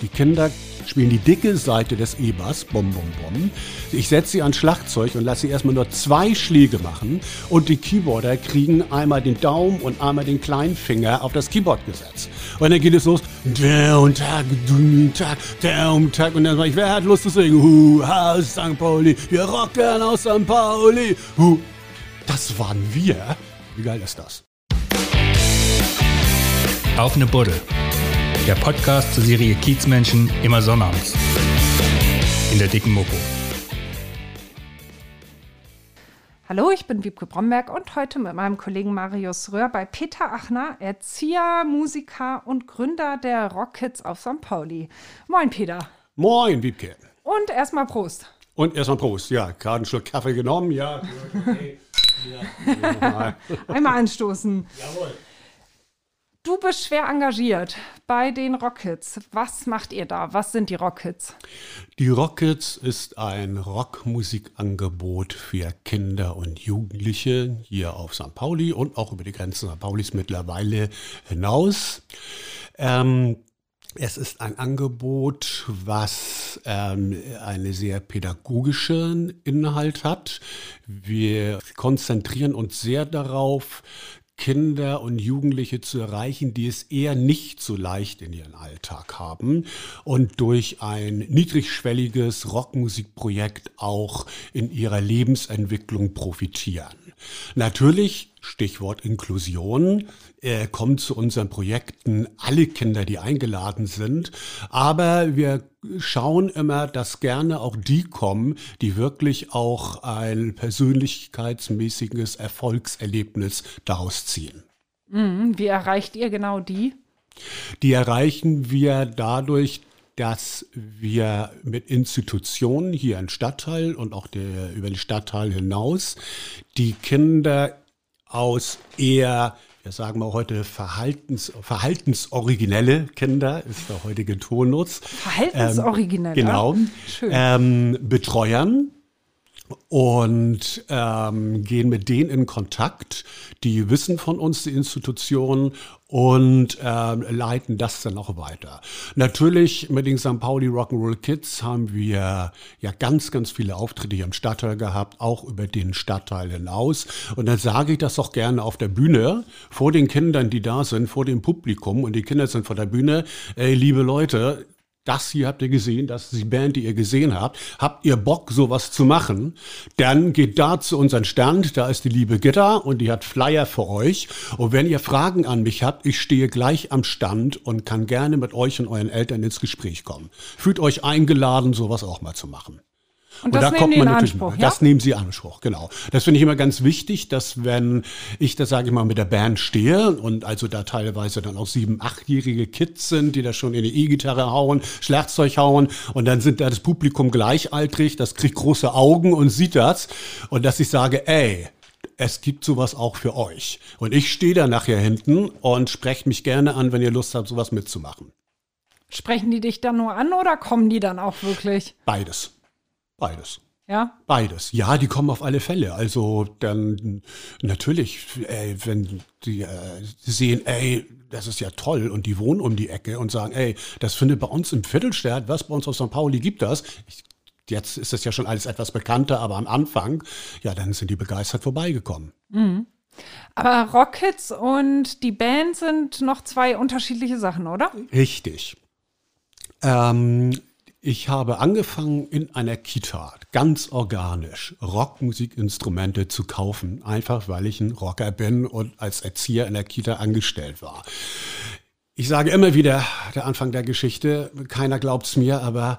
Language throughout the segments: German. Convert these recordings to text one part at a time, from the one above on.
Die Kinder spielen die dicke Seite des E-Bass, bom, bom, bom. Ich setze sie ans Schlagzeug und lasse sie erstmal nur zwei Schläge machen und die Keyboarder kriegen einmal den Daumen und einmal den kleinen Finger auf das Keyboard gesetzt. Und dann geht es los, der und Tag, Tag, der und Tag und dann sage ich, wer hat Lust zu singen? Hu, aus St. Pauli, wir rocken aus St. Pauli. Hu. Das waren wir. Wie geil ist das? Auf eine Buddel. Der Podcast zur Serie Kiezmenschen immer sonnabends. In der dicken Mopo. Hallo, ich bin Wiebke Bromberg und heute mit meinem Kollegen Marius Röhr bei Peter Achner, Erzieher, Musiker und Gründer der Rockets auf St. Pauli. Moin, Peter. Moin, Wiebke. Und erstmal Prost. Und erstmal Prost. Ja, gerade einen Schluck Kaffee genommen. Ja, okay. ja Einmal anstoßen. Jawohl. Du bist schwer engagiert bei den Rockets. Was macht ihr da? Was sind die Rockets? Die Rockets ist ein Rockmusikangebot für Kinder und Jugendliche hier auf St. Pauli und auch über die Grenzen St. Paulis mittlerweile hinaus. Ähm, es ist ein Angebot, was ähm, einen sehr pädagogischen Inhalt hat. Wir konzentrieren uns sehr darauf, Kinder und Jugendliche zu erreichen, die es eher nicht so leicht in ihren Alltag haben und durch ein niedrigschwelliges Rockmusikprojekt auch in ihrer Lebensentwicklung profitieren. Natürlich, Stichwort Inklusion, äh, kommen zu unseren Projekten alle Kinder, die eingeladen sind. Aber wir schauen immer, dass gerne auch die kommen, die wirklich auch ein persönlichkeitsmäßiges Erfolgserlebnis daraus ziehen. Mhm. Wie erreicht ihr genau die? Die erreichen wir dadurch, dass wir mit Institutionen hier im Stadtteil und auch der, über den Stadtteil hinaus die Kinder aus eher wir sagen mal heute Verhaltens, verhaltensoriginelle Kinder, ist der heutige Turnus. Verhaltensoriginelle? Ähm, genau. Ähm, Betreuern und ähm, gehen mit denen in Kontakt, die wissen von uns, die Institutionen, und ähm, leiten das dann auch weiter. Natürlich mit den St. Pauli Rock'n'Roll Kids haben wir ja ganz, ganz viele Auftritte hier im Stadtteil gehabt, auch über den Stadtteil hinaus. Und dann sage ich das auch gerne auf der Bühne, vor den Kindern, die da sind, vor dem Publikum. Und die Kinder sind vor der Bühne, ey, liebe Leute, das hier habt ihr gesehen, das ist die Band, die ihr gesehen habt. Habt ihr Bock, sowas zu machen? Dann geht da zu unserem Stand, da ist die liebe Gitter und die hat Flyer für euch. Und wenn ihr Fragen an mich habt, ich stehe gleich am Stand und kann gerne mit euch und euren Eltern ins Gespräch kommen. Fühlt euch eingeladen, sowas auch mal zu machen. Und, das und da kommt man natürlich, Anspruch, ja? das nehmen sie Anspruch, genau. Das finde ich immer ganz wichtig, dass wenn ich da sage ich mal mit der Band stehe und also da teilweise dann auch sieben, achtjährige Kids sind, die da schon in die E-Gitarre hauen, Schlagzeug hauen und dann sind da das Publikum gleichaltrig, das kriegt große Augen und sieht das und dass ich sage, ey, es gibt sowas auch für euch. Und ich stehe da nachher hinten und sprecht mich gerne an, wenn ihr Lust habt, sowas mitzumachen. Sprechen die dich dann nur an oder kommen die dann auch wirklich? Beides. Beides. Ja? Beides. Ja, die kommen auf alle Fälle. Also dann natürlich, ey, wenn die äh, sehen, ey, das ist ja toll und die wohnen um die Ecke und sagen, ey, das findet bei uns im Viertelstadt, was bei uns auf St. Pauli gibt das. Ich, jetzt ist das ja schon alles etwas bekannter, aber am Anfang, ja, dann sind die begeistert vorbeigekommen. Mhm. Aber Rockets und die Band sind noch zwei unterschiedliche Sachen, oder? Richtig. Ähm, ich habe angefangen in einer Kita, ganz organisch, Rockmusikinstrumente zu kaufen, einfach weil ich ein Rocker bin und als Erzieher in der Kita angestellt war. Ich sage immer wieder, der Anfang der Geschichte, keiner glaubt's mir, aber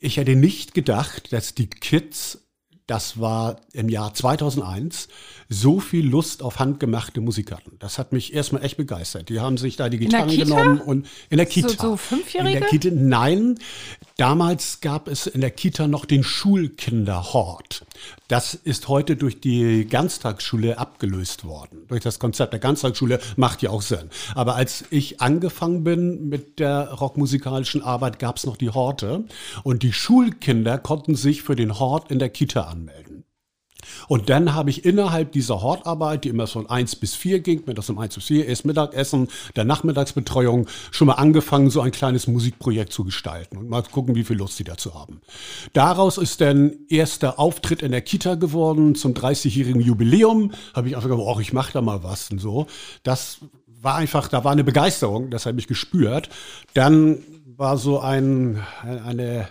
ich hätte nicht gedacht, dass die Kids, das war im Jahr 2001, so viel Lust auf handgemachte Musik hatten. Das hat mich erstmal echt begeistert. Die haben sich da die Gitarren genommen und in der Kita. So, so Fünfjährige? In der Kita, nein. Damals gab es in der Kita noch den Schulkinderhort. Das ist heute durch die Ganztagsschule abgelöst worden. Durch das Konzept der Ganztagsschule macht ja auch Sinn. Aber als ich angefangen bin mit der rockmusikalischen Arbeit, gab es noch die Horte. Und die Schulkinder konnten sich für den Hort in der Kita anmelden. Und dann habe ich innerhalb dieser Hortarbeit, die immer von 1 bis 4 ging, mit das um 1 bis 4, erst Mittagessen, der Nachmittagsbetreuung, schon mal angefangen, so ein kleines Musikprojekt zu gestalten und mal gucken, wie viel Lust die dazu haben. Daraus ist dann erster Auftritt in der Kita geworden zum 30-jährigen Jubiläum. Habe ich einfach gesagt, oh, ich mache da mal was und so. Das war einfach, da war eine Begeisterung, das habe ich gespürt. Dann war so ein, eine,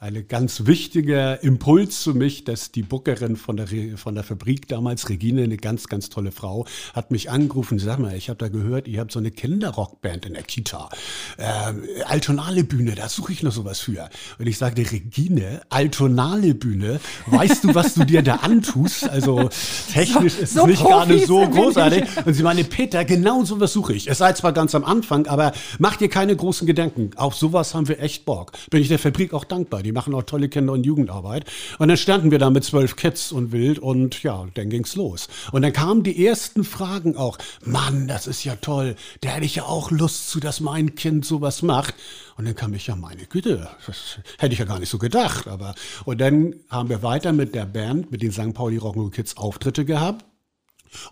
eine ganz wichtiger Impuls für mich, dass die Bookerin von der, von der Fabrik damals, Regine, eine ganz, ganz tolle Frau, hat mich angerufen, sag mal, ich habe da gehört, ihr habt so eine Kinderrockband in der Kita. Äh, Altonale Bühne, da suche ich noch sowas für. Und ich sagte, Regine, Altonale Bühne, weißt du, was du dir da antust? Also technisch so, ist so es nicht gerade so großartig. Und sie meine, Peter, genau sowas suche ich. Es sei zwar ganz am Anfang, aber mach dir keine großen Gedanken. Auf sowas haben wir echt Bock. Bin ich der Fabrik auch dankbar die machen auch tolle Kinder- und Jugendarbeit. Und dann standen wir da mit zwölf Kids und wild und ja, dann ging's los. Und dann kamen die ersten Fragen auch. Mann, das ist ja toll. Da hätte ich ja auch Lust zu, dass mein Kind sowas macht. Und dann kam ich, ja, meine Güte, das hätte ich ja gar nicht so gedacht. Aber, und dann haben wir weiter mit der Band, mit den St. Pauli Rock'n'Roll Kids Auftritte gehabt.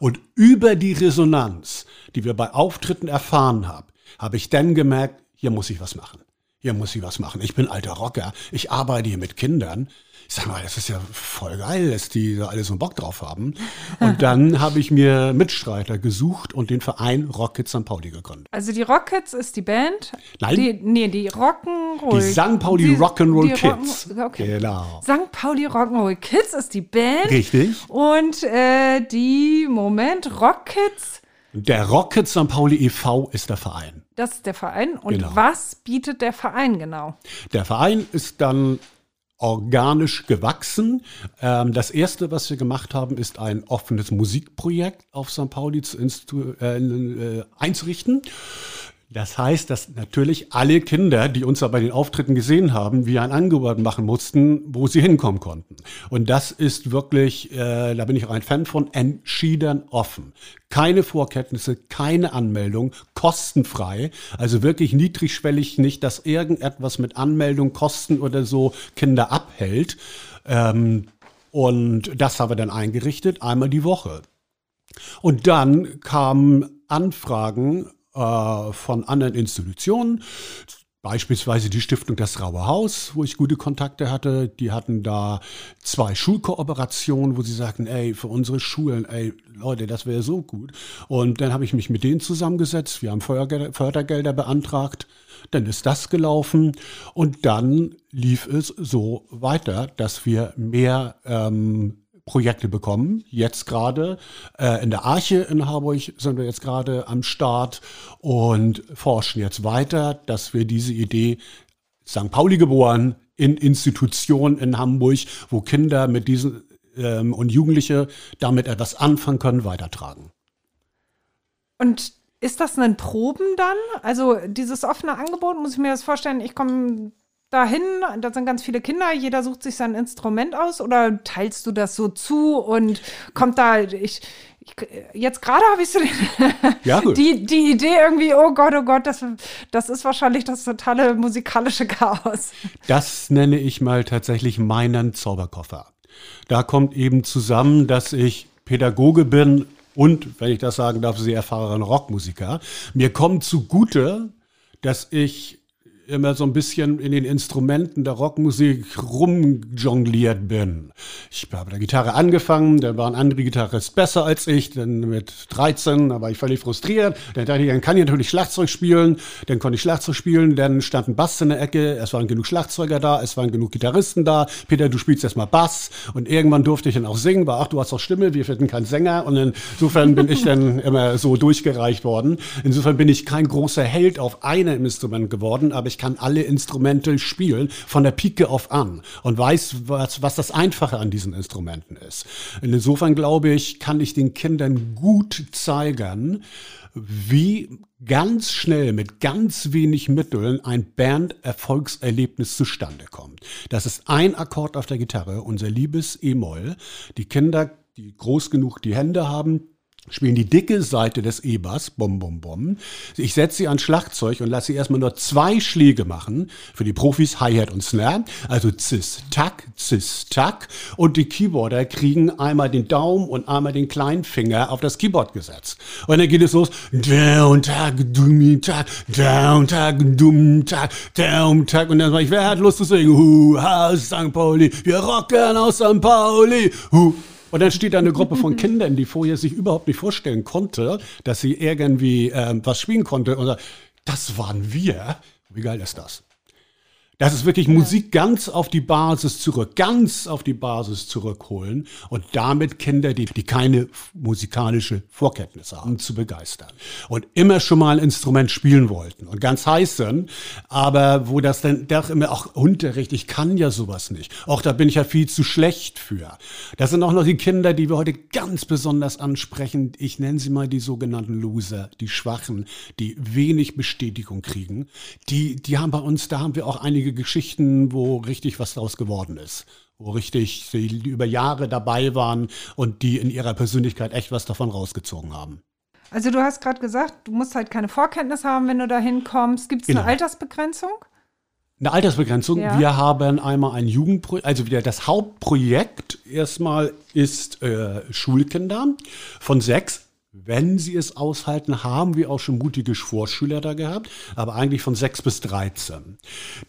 Und über die Resonanz, die wir bei Auftritten erfahren haben, habe ich dann gemerkt, hier muss ich was machen hier muss ich was machen. Ich bin alter Rocker, ich arbeite hier mit Kindern. Ich sag mal, das ist ja voll geil, dass die da alle so einen Bock drauf haben. Und dann habe ich mir Mitstreiter gesucht und den Verein Rockets St. Pauli gegründet. Also die Rockets ist die Band? Nein. Die, nee, die Rock'n'Roll. Die St. Pauli Rock'n'Roll Kids. Rock okay. Genau. St. Pauli Rock'n'Roll Kids ist die Band. Richtig. Und äh, die, Moment, Rockets der Rocket St. Pauli e.V. ist der Verein. Das ist der Verein. Und genau. was bietet der Verein genau? Der Verein ist dann organisch gewachsen. Ähm, das erste, was wir gemacht haben, ist ein offenes Musikprojekt auf St. Pauli äh, äh, einzurichten. Das heißt, dass natürlich alle Kinder, die uns da bei den Auftritten gesehen haben, wir ein Angebot machen mussten, wo sie hinkommen konnten. Und das ist wirklich, äh, da bin ich auch ein Fan von, entschieden offen. Keine Vorkenntnisse, keine Anmeldung, kostenfrei. Also wirklich niedrigschwellig, nicht, dass irgendetwas mit Anmeldung, Kosten oder so Kinder abhält. Ähm, und das haben wir dann eingerichtet, einmal die Woche. Und dann kamen Anfragen äh, von anderen Institutionen. Beispielsweise die Stiftung Das Raue Haus, wo ich gute Kontakte hatte. Die hatten da zwei Schulkooperationen, wo sie sagten, ey, für unsere Schulen, ey, Leute, das wäre so gut. Und dann habe ich mich mit denen zusammengesetzt. Wir haben Fördergelder beantragt. Dann ist das gelaufen. Und dann lief es so weiter, dass wir mehr ähm, Projekte bekommen. Jetzt gerade äh, in der Arche in Harburg sind wir jetzt gerade am Start und forschen jetzt weiter, dass wir diese Idee St. Pauli geboren in Institutionen in Hamburg, wo Kinder mit diesen ähm, und Jugendliche damit etwas anfangen können, weitertragen. Und ist das ein Proben dann? Also dieses offene Angebot, muss ich mir das vorstellen, ich komme dahin, da sind ganz viele Kinder, jeder sucht sich sein Instrument aus oder teilst du das so zu und kommt da, ich, ich jetzt gerade habe ich so ja, die, die Idee irgendwie, oh Gott, oh Gott, das, das ist wahrscheinlich das totale musikalische Chaos. Das nenne ich mal tatsächlich meinen Zauberkoffer. Da kommt eben zusammen, dass ich Pädagoge bin und, wenn ich das sagen darf, sehr erfahrener Rockmusiker. Mir kommt zugute, dass ich immer so ein bisschen in den Instrumenten der Rockmusik rumjongliert bin. Ich habe der Gitarre angefangen, dann waren andere Gitarristen besser als ich, dann mit 13, da war ich völlig frustriert. Dann dachte ich, dann kann ich natürlich Schlagzeug spielen, dann konnte ich Schlagzeug spielen, dann stand ein Bass in der Ecke, es waren genug Schlagzeuger da, es waren genug Gitarristen da. Peter, du spielst erstmal Bass und irgendwann durfte ich dann auch singen, war, ach, du hast doch Stimme, wir finden keinen Sänger und insofern bin ich dann immer so durchgereicht worden. Insofern bin ich kein großer Held auf einem Instrument geworden, aber ich ich kann alle Instrumente spielen, von der Pike auf an und weiß, was, was das Einfache an diesen Instrumenten ist. Und insofern glaube ich, kann ich den Kindern gut zeigen, wie ganz schnell mit ganz wenig Mitteln ein Band-Erfolgserlebnis zustande kommt. Das ist ein Akkord auf der Gitarre, unser liebes E-Moll. Die Kinder, die groß genug die Hände haben, spielen die dicke Seite des E-Bass, bom, bom, bom. Ich setze sie an Schlagzeug und lasse sie erstmal nur zwei Schläge machen. Für die Profis Hi-Hat und Snare. Also Cis, Tack, Cis, Tack. Und die Keyboarder kriegen einmal den Daumen und einmal den kleinen Finger auf das Keyboard gesetzt. Und dann geht es los. Down, Tag, Dum, Tag, Down, Tag, Dum, Tag, Down, Tag. Und dann sage ich, wer hat Lust zu singen? Hu, aus St. Pauli. Wir rocken aus St. Pauli. Hu. Und dann steht da eine Gruppe von Kindern, die vorher sich überhaupt nicht vorstellen konnte, dass sie irgendwie ähm, was spielen konnte. Und sagt, das waren wir. Wie geil ist das? Das ist wirklich Musik ganz auf die Basis zurück, ganz auf die Basis zurückholen und damit Kinder, die, die keine musikalische Vorkenntnisse haben, zu begeistern. Und immer schon mal ein Instrument spielen wollten und ganz heiß sind, aber wo das dann doch immer auch Unterricht, ich kann ja sowas nicht. Auch da bin ich ja viel zu schlecht für. Das sind auch noch die Kinder, die wir heute ganz besonders ansprechen. Ich nenne sie mal die sogenannten Loser, die Schwachen, die wenig Bestätigung kriegen. Die, die haben bei uns, da haben wir auch einige einige Geschichten, wo richtig was daraus geworden ist. Wo richtig sie über Jahre dabei waren und die in ihrer Persönlichkeit echt was davon rausgezogen haben. Also du hast gerade gesagt, du musst halt keine Vorkenntnis haben, wenn du da hinkommst. Gibt es genau. eine Altersbegrenzung? Eine Altersbegrenzung. Ja. Wir haben einmal ein Jugendprojekt, also wieder das Hauptprojekt erstmal ist äh, Schulkinder von sechs wenn sie es aushalten, haben wir auch schon mutige Vorschüler da gehabt, aber eigentlich von 6 bis 13.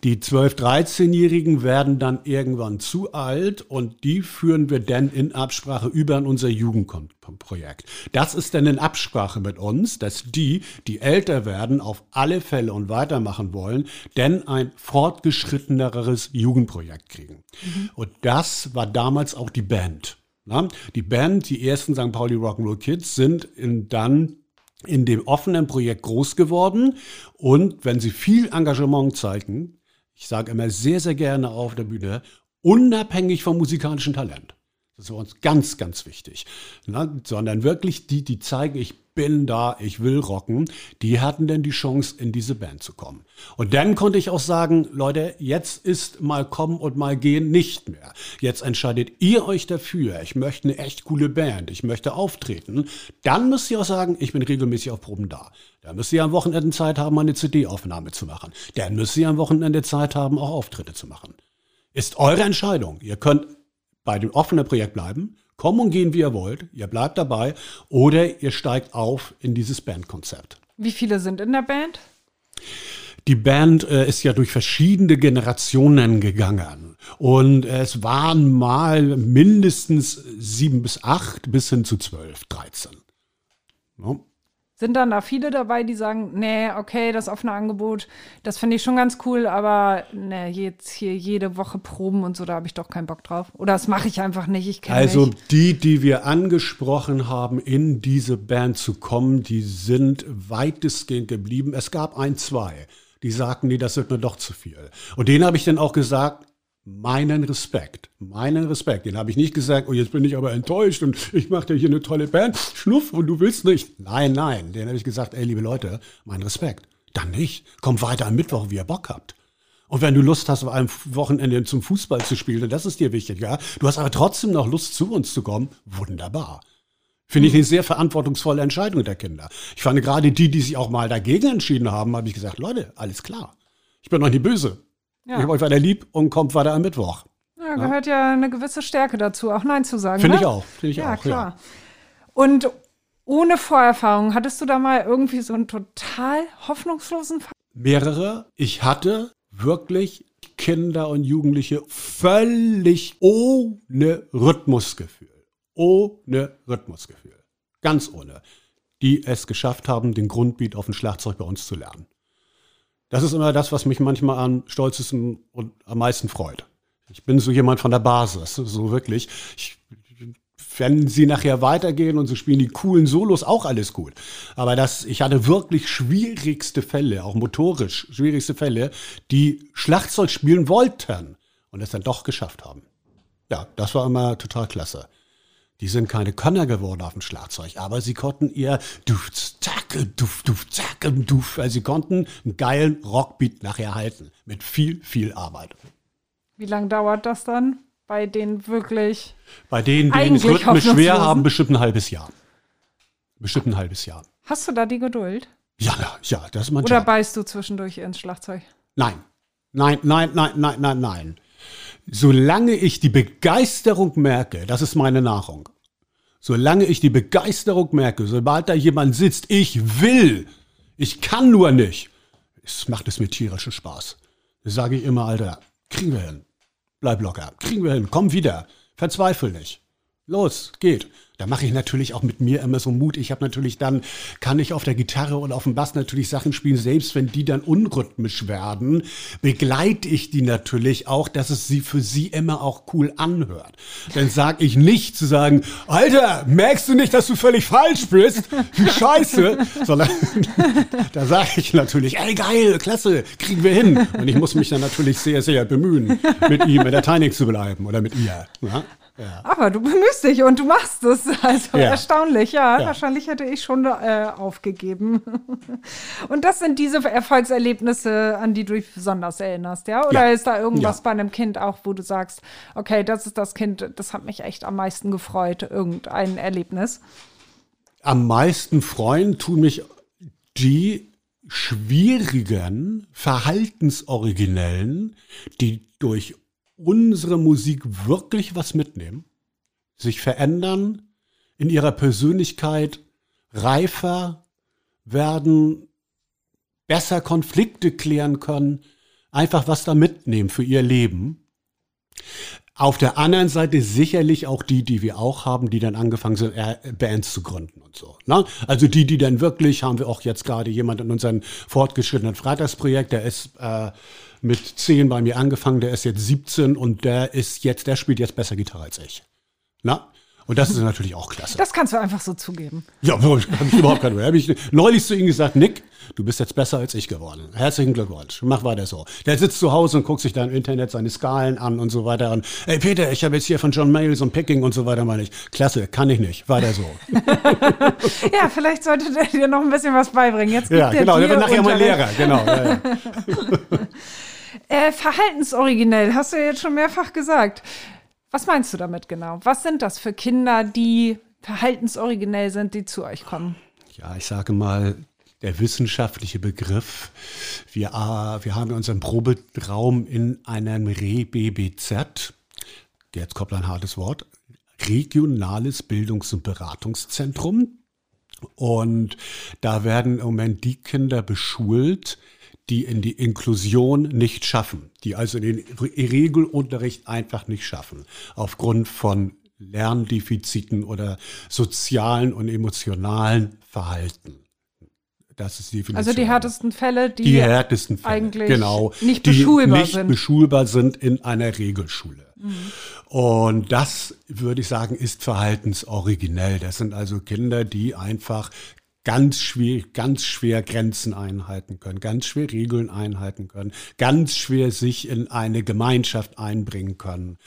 Die 12-, 13-Jährigen werden dann irgendwann zu alt und die führen wir dann in Absprache über in unser Jugendprojekt. Das ist dann in Absprache mit uns, dass die, die älter werden, auf alle Fälle und weitermachen wollen, denn ein fortgeschritteneres Jugendprojekt kriegen. Mhm. Und das war damals auch die Band. Na, die Band, die ersten St. Pauli Rock'n'Roll Kids, sind in, dann in dem offenen Projekt groß geworden. Und wenn sie viel Engagement zeigen, ich sage immer sehr, sehr gerne auf der Bühne, unabhängig vom musikalischen Talent. Das ist für uns ganz, ganz wichtig. Na, sondern wirklich die, die zeigen, ich bin da, ich will rocken, die hatten denn die Chance, in diese Band zu kommen. Und dann konnte ich auch sagen, Leute, jetzt ist mal kommen und mal gehen nicht mehr. Jetzt entscheidet ihr euch dafür, ich möchte eine echt coole Band, ich möchte auftreten. Dann müsst ihr auch sagen, ich bin regelmäßig auf Proben da. Dann müsst ihr am Wochenende Zeit haben, eine CD-Aufnahme zu machen. Dann müsst ihr am Wochenende Zeit haben, auch Auftritte zu machen. Ist eure Entscheidung. Ihr könnt bei dem offenen Projekt bleiben Kommen und gehen, wie ihr wollt. Ihr bleibt dabei oder ihr steigt auf in dieses Bandkonzept. Wie viele sind in der Band? Die Band äh, ist ja durch verschiedene Generationen gegangen. Und es waren mal mindestens sieben bis acht bis hin zu zwölf, dreizehn. No? Sind dann da viele dabei, die sagen, nee, okay, das offene Angebot, das finde ich schon ganz cool, aber nee, jetzt hier jede Woche Proben und so, da habe ich doch keinen Bock drauf. Oder das mache ich einfach nicht. Ich also mich. die, die wir angesprochen haben, in diese Band zu kommen, die sind weitestgehend geblieben. Es gab ein, zwei, die sagten, nee, das wird mir doch zu viel. Und denen habe ich dann auch gesagt, meinen Respekt, meinen Respekt. Den habe ich nicht gesagt, oh, jetzt bin ich aber enttäuscht und ich mache dir hier eine tolle Band, schnuff und du willst nicht. Nein, nein, den habe ich gesagt, ey, liebe Leute, mein Respekt. Dann nicht. Kommt weiter am Mittwoch, wie ihr Bock habt. Und wenn du Lust hast, am Wochenende zum Fußball zu spielen, das ist dir wichtig, ja. Du hast aber trotzdem noch Lust, zu uns zu kommen, wunderbar. Finde ich eine sehr verantwortungsvolle Entscheidung der Kinder. Ich fand gerade die, die sich auch mal dagegen entschieden haben, habe ich gesagt, Leute, alles klar. Ich bin noch nie böse. Ja. Ich habe euch weiter lieb und kommt weiter am Mittwoch. Ja, gehört ja. ja eine gewisse Stärke dazu, auch Nein zu sagen. Finde ne? ich auch. Finde ich ja, auch. Klar. Ja. Und ohne Vorerfahrung, hattest du da mal irgendwie so einen total hoffnungslosen Fall? Mehrere. Ich hatte wirklich Kinder und Jugendliche völlig ohne Rhythmusgefühl. Ohne Rhythmusgefühl. Ganz ohne. Die es geschafft haben, den Grundbeat auf dem Schlagzeug bei uns zu lernen. Das ist immer das, was mich manchmal am stolzesten und am meisten freut. Ich bin so jemand von der Basis, so wirklich. Ich, wenn sie nachher weitergehen und sie spielen die coolen Solos, auch alles gut. Aber das, ich hatte wirklich schwierigste Fälle, auch motorisch schwierigste Fälle, die Schlagzeug spielen wollten und es dann doch geschafft haben. Ja, das war immer total klasse. Die sind keine Könner geworden auf dem Schlagzeug, aber sie konnten ihr Duf, Zacke, Duf, Duf, Zacke, Duf, also sie konnten einen geilen Rockbeat nachher halten. Mit viel, viel Arbeit. Wie lange dauert das dann? Bei denen wirklich. Bei denen, die es rhythmisch schwer haben, bestimmt ein halbes Jahr. Bestimmt ein halbes Jahr. Hast du da die Geduld? Ja, ja, das ist mein Oder Job. beißt du zwischendurch ins Schlagzeug? Nein. Nein, nein, nein, nein, nein, nein. Solange ich die Begeisterung merke, das ist meine Nahrung. Solange ich die Begeisterung merke, sobald da jemand sitzt, ich will, ich kann nur nicht, es macht es mir tierischen Spaß. Das sage ich immer, Alter, kriegen wir hin. Bleib locker, kriegen wir hin, komm wieder, verzweifel nicht. Los, geht. Da mache ich natürlich auch mit mir immer so Mut. Ich habe natürlich dann, kann ich auf der Gitarre und auf dem Bass natürlich Sachen spielen, selbst wenn die dann unrhythmisch werden, begleite ich die natürlich auch, dass es sie für sie immer auch cool anhört. Dann sage ich nicht zu sagen, Alter, merkst du nicht, dass du völlig falsch bist? Wie scheiße. Sondern da sage ich natürlich, ey geil, klasse, kriegen wir hin. Und ich muss mich dann natürlich sehr, sehr bemühen, mit ihm in der Technik zu bleiben oder mit ihr. Ja? Ja. Aber du bemühst dich und du machst es. Also Ja. erstaunlich, ja. Ja. Wahrscheinlich hätte ich schon äh, aufgegeben. Und das sind diese Erfolgserlebnisse, an die du dich besonders erinnerst, ja? Oder ist da irgendwas bei einem Kind auch, wo du sagst, okay, das ist das Kind, das hat mich echt am meisten gefreut, irgendein Erlebnis? am meisten freuen tun mich die schwierigen, verhaltensoriginellen, die durch unsere Musik wirklich was mitnehmen, sich verändern, in ihrer Persönlichkeit reifer werden, besser Konflikte klären können, einfach was da mitnehmen für ihr Leben. Auf der anderen Seite sicherlich auch die, die wir auch haben, die dann angefangen sind, äh, Bands zu gründen und so. Ne? Also die, die dann wirklich, haben wir auch jetzt gerade jemand in unserem fortgeschrittenen Freitagsprojekt, der ist äh, mit 10 bei mir angefangen, der ist jetzt 17 und der ist jetzt, der spielt jetzt besser Gitarre als ich. Na? Und das ist natürlich auch klasse. Das kannst du einfach so zugeben. Ja, habe ich überhaupt keine Habe ich neulich zu ihm gesagt, Nick, du bist jetzt besser als ich geworden. Herzlichen Glückwunsch. Mach weiter so. Der sitzt zu Hause und guckt sich da im Internet seine Skalen an und so weiter. Und, ey Peter, ich habe jetzt hier von John Mayall so ein Picking und so weiter, meine ich. Klasse, kann ich nicht. Weiter so. Ja, vielleicht sollte der dir noch ein bisschen was beibringen. Jetzt gibt ja, genau. Der wird nachher mal. Lehrer. Genau. Ja, ja. Äh, verhaltensoriginell, hast du ja jetzt schon mehrfach gesagt. Was meinst du damit genau? Was sind das für Kinder, die verhaltensoriginell sind, die zu euch kommen? Ja, ich sage mal, der wissenschaftliche Begriff. Wir, äh, wir haben unseren Proberaum in einem Re-BBZ. Jetzt kommt ein hartes Wort. Regionales Bildungs- und Beratungszentrum. Und da werden im Moment die Kinder beschult, die in die Inklusion nicht schaffen, die also den Regelunterricht einfach nicht schaffen, aufgrund von Lerndefiziten oder sozialen und emotionalen Verhalten. Das ist die Definition. Also die härtesten Fälle, die, die härtesten Fälle, eigentlich genau, nicht die beschulbar nicht sind. beschulbar sind in einer Regelschule. Und das, würde ich sagen, ist verhaltensoriginell. Das sind also Kinder, die einfach ganz schwer, ganz schwer Grenzen einhalten können, ganz schwer Regeln einhalten können, ganz schwer sich in eine Gemeinschaft einbringen können,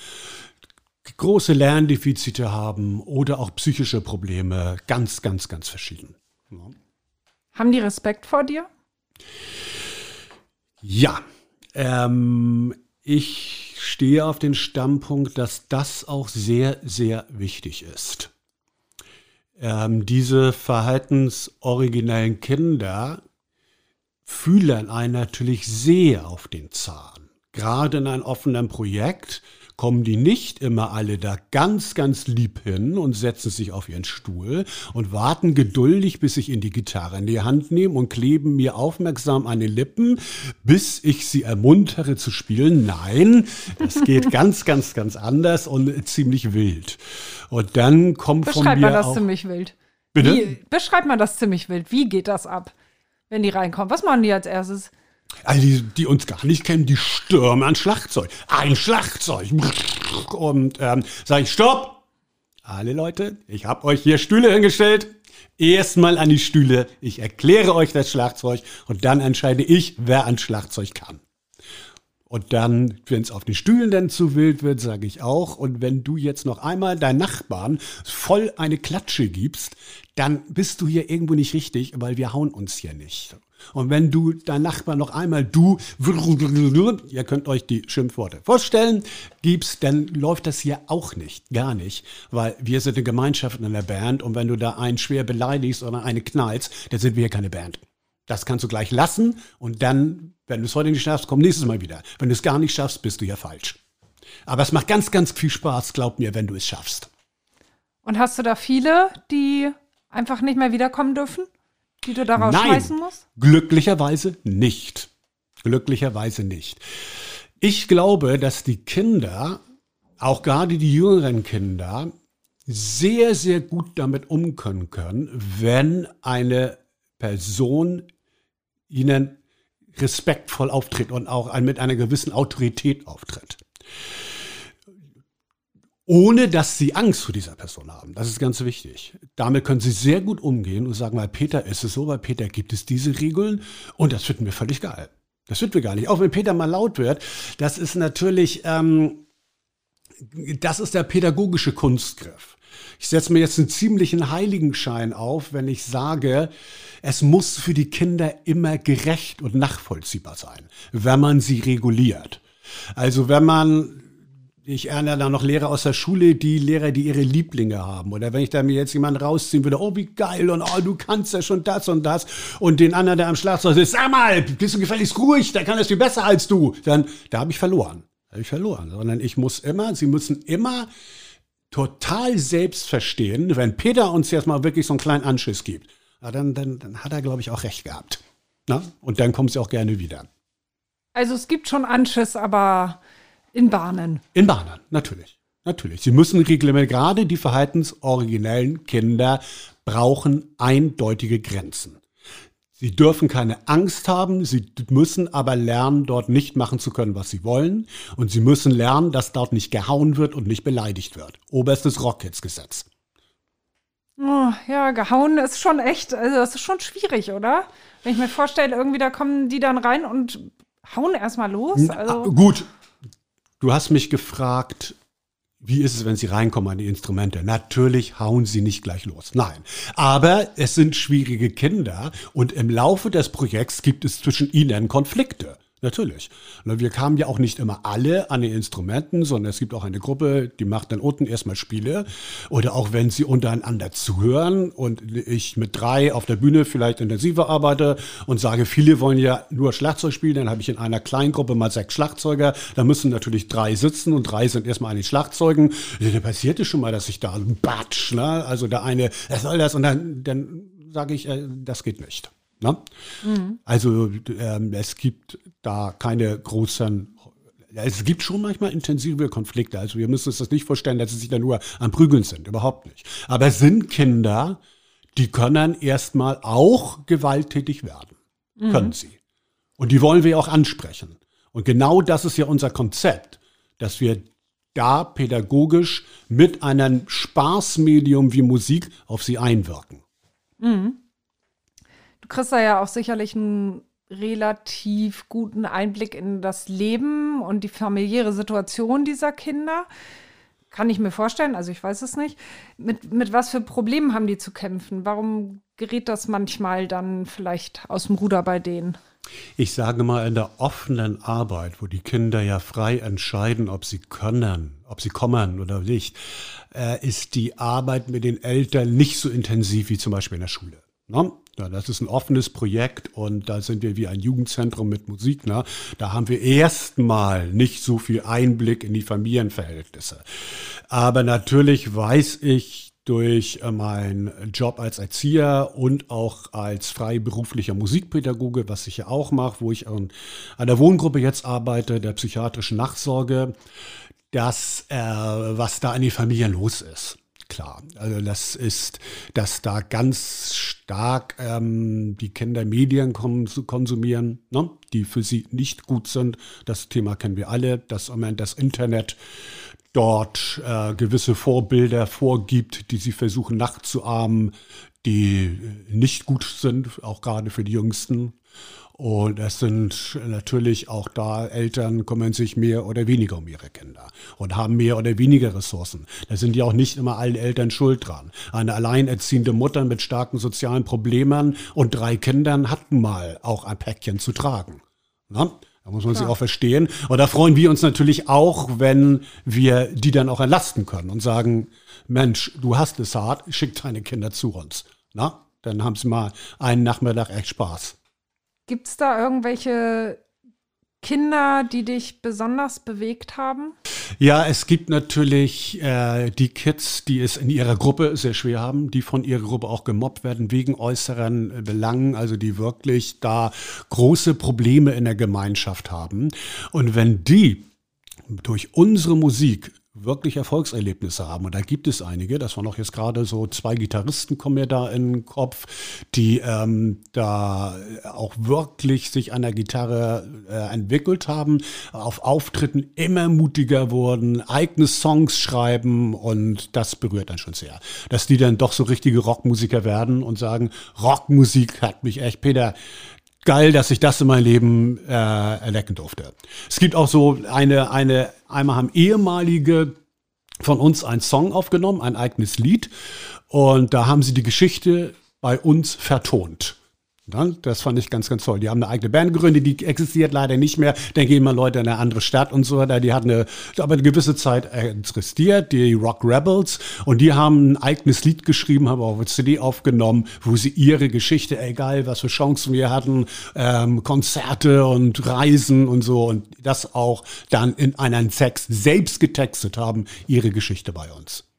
große Lerndefizite haben oder auch psychische Probleme, ganz, ganz, ganz verschieden. Haben die Respekt vor dir? Ja, ähm, ich stehe auf den Standpunkt, dass das auch sehr, sehr wichtig ist. Ähm, diese verhaltensoriginellen Kinder fühlen einen natürlich sehr auf den Zahn. Gerade in einem offenen Projekt kommen die nicht immer alle da ganz, ganz lieb hin und setzen sich auf ihren Stuhl und warten geduldig, bis ich in die Gitarre in die Hand nehme und kleben mir aufmerksam an den Lippen, bis ich sie ermuntere zu spielen. Nein, das geht ganz, ganz, ganz anders und ziemlich wild. Und dann kommt von Beschreib mir mal das auch, ziemlich wild. Bitte? Wie, beschreib mal das ziemlich wild. Wie geht das ab, wenn die reinkommen? Was machen die als erstes? Also die, die uns gar nicht kennen, die stürmen ein Schlagzeug. Ein Schlagzeug. Und ähm, sage ich, stopp! Alle Leute, ich habe euch hier Stühle hingestellt. Erstmal an die Stühle. Ich erkläre euch das Schlagzeug und dann entscheide ich, wer ein Schlagzeug kann. Und dann, wenn es auf den Stühlen dann zu wild wird, sage ich auch. Und wenn du jetzt noch einmal deinen Nachbarn voll eine Klatsche gibst, dann bist du hier irgendwo nicht richtig, weil wir hauen uns hier nicht. Und wenn du dein Nachbar noch einmal du, ihr könnt euch die Schimpfworte vorstellen, gibst, dann läuft das hier auch nicht, gar nicht, weil wir sind eine Gemeinschaft in einer Band und wenn du da einen schwer beleidigst oder eine knallst, dann sind wir hier keine Band. Das kannst du gleich lassen und dann, wenn du es heute nicht schaffst, komm nächstes Mal wieder. Wenn du es gar nicht schaffst, bist du ja falsch. Aber es macht ganz, ganz viel Spaß, glaub mir, wenn du es schaffst. Und hast du da viele, die einfach nicht mehr wiederkommen dürfen? Die du da rausschmeißen Nein, musst? glücklicherweise nicht. Glücklicherweise nicht. Ich glaube, dass die Kinder, auch gerade die jüngeren Kinder, sehr, sehr gut damit umgehen können, wenn eine Person ihnen respektvoll auftritt und auch mit einer gewissen Autorität auftritt ohne dass sie Angst vor dieser Person haben. Das ist ganz wichtig. Damit können sie sehr gut umgehen und sagen, bei Peter ist es so, bei Peter gibt es diese Regeln und das finden wir völlig geil. Das finden wir gar nicht. Auch wenn Peter mal laut wird, das ist natürlich, ähm, das ist der pädagogische Kunstgriff. Ich setze mir jetzt einen ziemlichen Heiligenschein auf, wenn ich sage, es muss für die Kinder immer gerecht und nachvollziehbar sein, wenn man sie reguliert. Also wenn man ich erinnere da noch Lehrer aus der Schule, die Lehrer, die ihre Lieblinge haben. Oder wenn ich da mir jetzt jemanden rausziehen würde, oh, wie geil und oh, du kannst ja schon das und das. Und den anderen, der am Schlagzeug ist, sag mal, bist du gefälligst ruhig, der kann das viel besser als du. Dann, da habe ich verloren. Da habe ich verloren. Sondern ich muss immer, sie müssen immer total selbst verstehen, wenn Peter uns jetzt mal wirklich so einen kleinen Anschiss gibt, dann, dann, dann hat er, glaube ich, auch recht gehabt. Na? Und dann kommen sie auch gerne wieder. Also es gibt schon Anschiss, aber in Bahnen. In Bahnen, natürlich. Natürlich. Sie müssen Reglement, gerade die verhaltensoriginellen Kinder brauchen eindeutige Grenzen. Sie dürfen keine Angst haben, sie müssen aber lernen, dort nicht machen zu können, was sie wollen. Und sie müssen lernen, dass dort nicht gehauen wird und nicht beleidigt wird. Oberstes Rockets-Gesetz. Oh, ja, gehauen ist schon echt, also das ist schon schwierig, oder? Wenn ich mir vorstelle, irgendwie da kommen die dann rein und hauen erstmal los. Also. Gut, Du hast mich gefragt, wie ist es, wenn sie reinkommen an die Instrumente? Natürlich hauen sie nicht gleich los. Nein. Aber es sind schwierige Kinder und im Laufe des Projekts gibt es zwischen ihnen Konflikte. Natürlich. Wir kamen ja auch nicht immer alle an den Instrumenten, sondern es gibt auch eine Gruppe, die macht dann unten erstmal Spiele. Oder auch wenn sie untereinander zuhören und ich mit drei auf der Bühne vielleicht intensiver arbeite und sage, viele wollen ja nur Schlagzeug spielen, dann habe ich in einer kleinen Gruppe mal sechs Schlagzeuger. Da müssen natürlich drei sitzen und drei sind erstmal an den Schlagzeugen. Da passiert es schon mal, dass ich da batsch, ne? Also der eine, er soll das und dann, dann sage ich, äh, das geht nicht. Ne? Mhm. Also ähm, es gibt da keine großen es gibt schon manchmal intensive Konflikte. Also wir müssen uns das nicht vorstellen, dass sie sich da nur am Prügeln sind. Überhaupt nicht. Aber es sind Kinder, die können erstmal auch gewalttätig werden. Mhm. Können sie. Und die wollen wir auch ansprechen. Und genau das ist ja unser Konzept, dass wir da pädagogisch mit einem Spaßmedium wie Musik auf sie einwirken. Mhm kriegst da ja auch sicherlich einen relativ guten Einblick in das Leben und die familiäre Situation dieser Kinder. Kann ich mir vorstellen, also ich weiß es nicht. Mit, mit was für Problemen haben die zu kämpfen? Warum gerät das manchmal dann vielleicht aus dem Ruder bei denen? Ich sage mal, in der offenen Arbeit, wo die Kinder ja frei entscheiden, ob sie können, ob sie kommen oder nicht, äh, ist die Arbeit mit den Eltern nicht so intensiv wie zum Beispiel in der Schule. Ne? Ja, das ist ein offenes Projekt und da sind wir wie ein Jugendzentrum mit Musik. Ne? Da haben wir erstmal nicht so viel Einblick in die Familienverhältnisse. Aber natürlich weiß ich durch äh, meinen Job als Erzieher und auch als freiberuflicher Musikpädagoge, was ich ja auch mache, wo ich an einer Wohngruppe jetzt arbeite, der psychiatrischen Nachsorge, dass äh, was da an die Familien los ist klar. Also das ist, dass da ganz stark ähm, die Kinder Medien konsumieren, ne? die für sie nicht gut sind. Das Thema kennen wir alle, dass das Internet dort äh, gewisse Vorbilder vorgibt, die sie versuchen nachzuahmen, die nicht gut sind, auch gerade für die Jüngsten. Und es sind natürlich auch da, Eltern kümmern sich mehr oder weniger um ihre Kinder und haben mehr oder weniger Ressourcen. Da sind ja auch nicht immer alle Eltern schuld dran. Eine alleinerziehende Mutter mit starken sozialen Problemen und drei Kindern hat mal auch ein Päckchen zu tragen. Na? Da muss man Klar. sich auch verstehen. Und da freuen wir uns natürlich auch, wenn wir die dann auch entlasten können und sagen, Mensch, du hast es hart, schick deine Kinder zu uns. Na? Dann haben sie mal einen Nachmittag echt Spaß. Gibt es da irgendwelche Kinder, die dich besonders bewegt haben? Ja, es gibt natürlich äh, die Kids, die es in ihrer Gruppe sehr schwer haben, die von ihrer Gruppe auch gemobbt werden wegen äußeren Belangen, also die wirklich da große Probleme in der Gemeinschaft haben. Und wenn die durch unsere Musik wirklich Erfolgserlebnisse haben. Und da gibt es einige. Das waren auch jetzt gerade so zwei Gitarristen kommen mir da in den Kopf, die ähm, da auch wirklich sich an der Gitarre äh, entwickelt haben, auf Auftritten immer mutiger wurden, eigene Songs schreiben und das berührt dann schon sehr. Dass die dann doch so richtige Rockmusiker werden und sagen, Rockmusik hat mich echt, Peter, geil, dass ich das in meinem Leben äh, erlecken durfte. Es gibt auch so eine, eine, einmal haben ehemalige von uns einen Song aufgenommen, ein eigenes Lied. Und da haben sie die Geschichte bei uns vertont. Das fand ich ganz, ganz toll. Die haben eine eigene Band gegründet, die existiert leider nicht mehr. Dann gehen mal Leute in eine andere Stadt und so weiter. Die hat eine, aber eine gewisse Zeit existiert, die Rock Rebels. Und die haben ein eigenes Lied geschrieben, haben auch eine CD aufgenommen, wo sie ihre Geschichte, egal was für Chancen wir hatten, ähm, Konzerte und Reisen und so. Und das auch dann in einen Text selbst getextet haben, ihre Geschichte bei uns.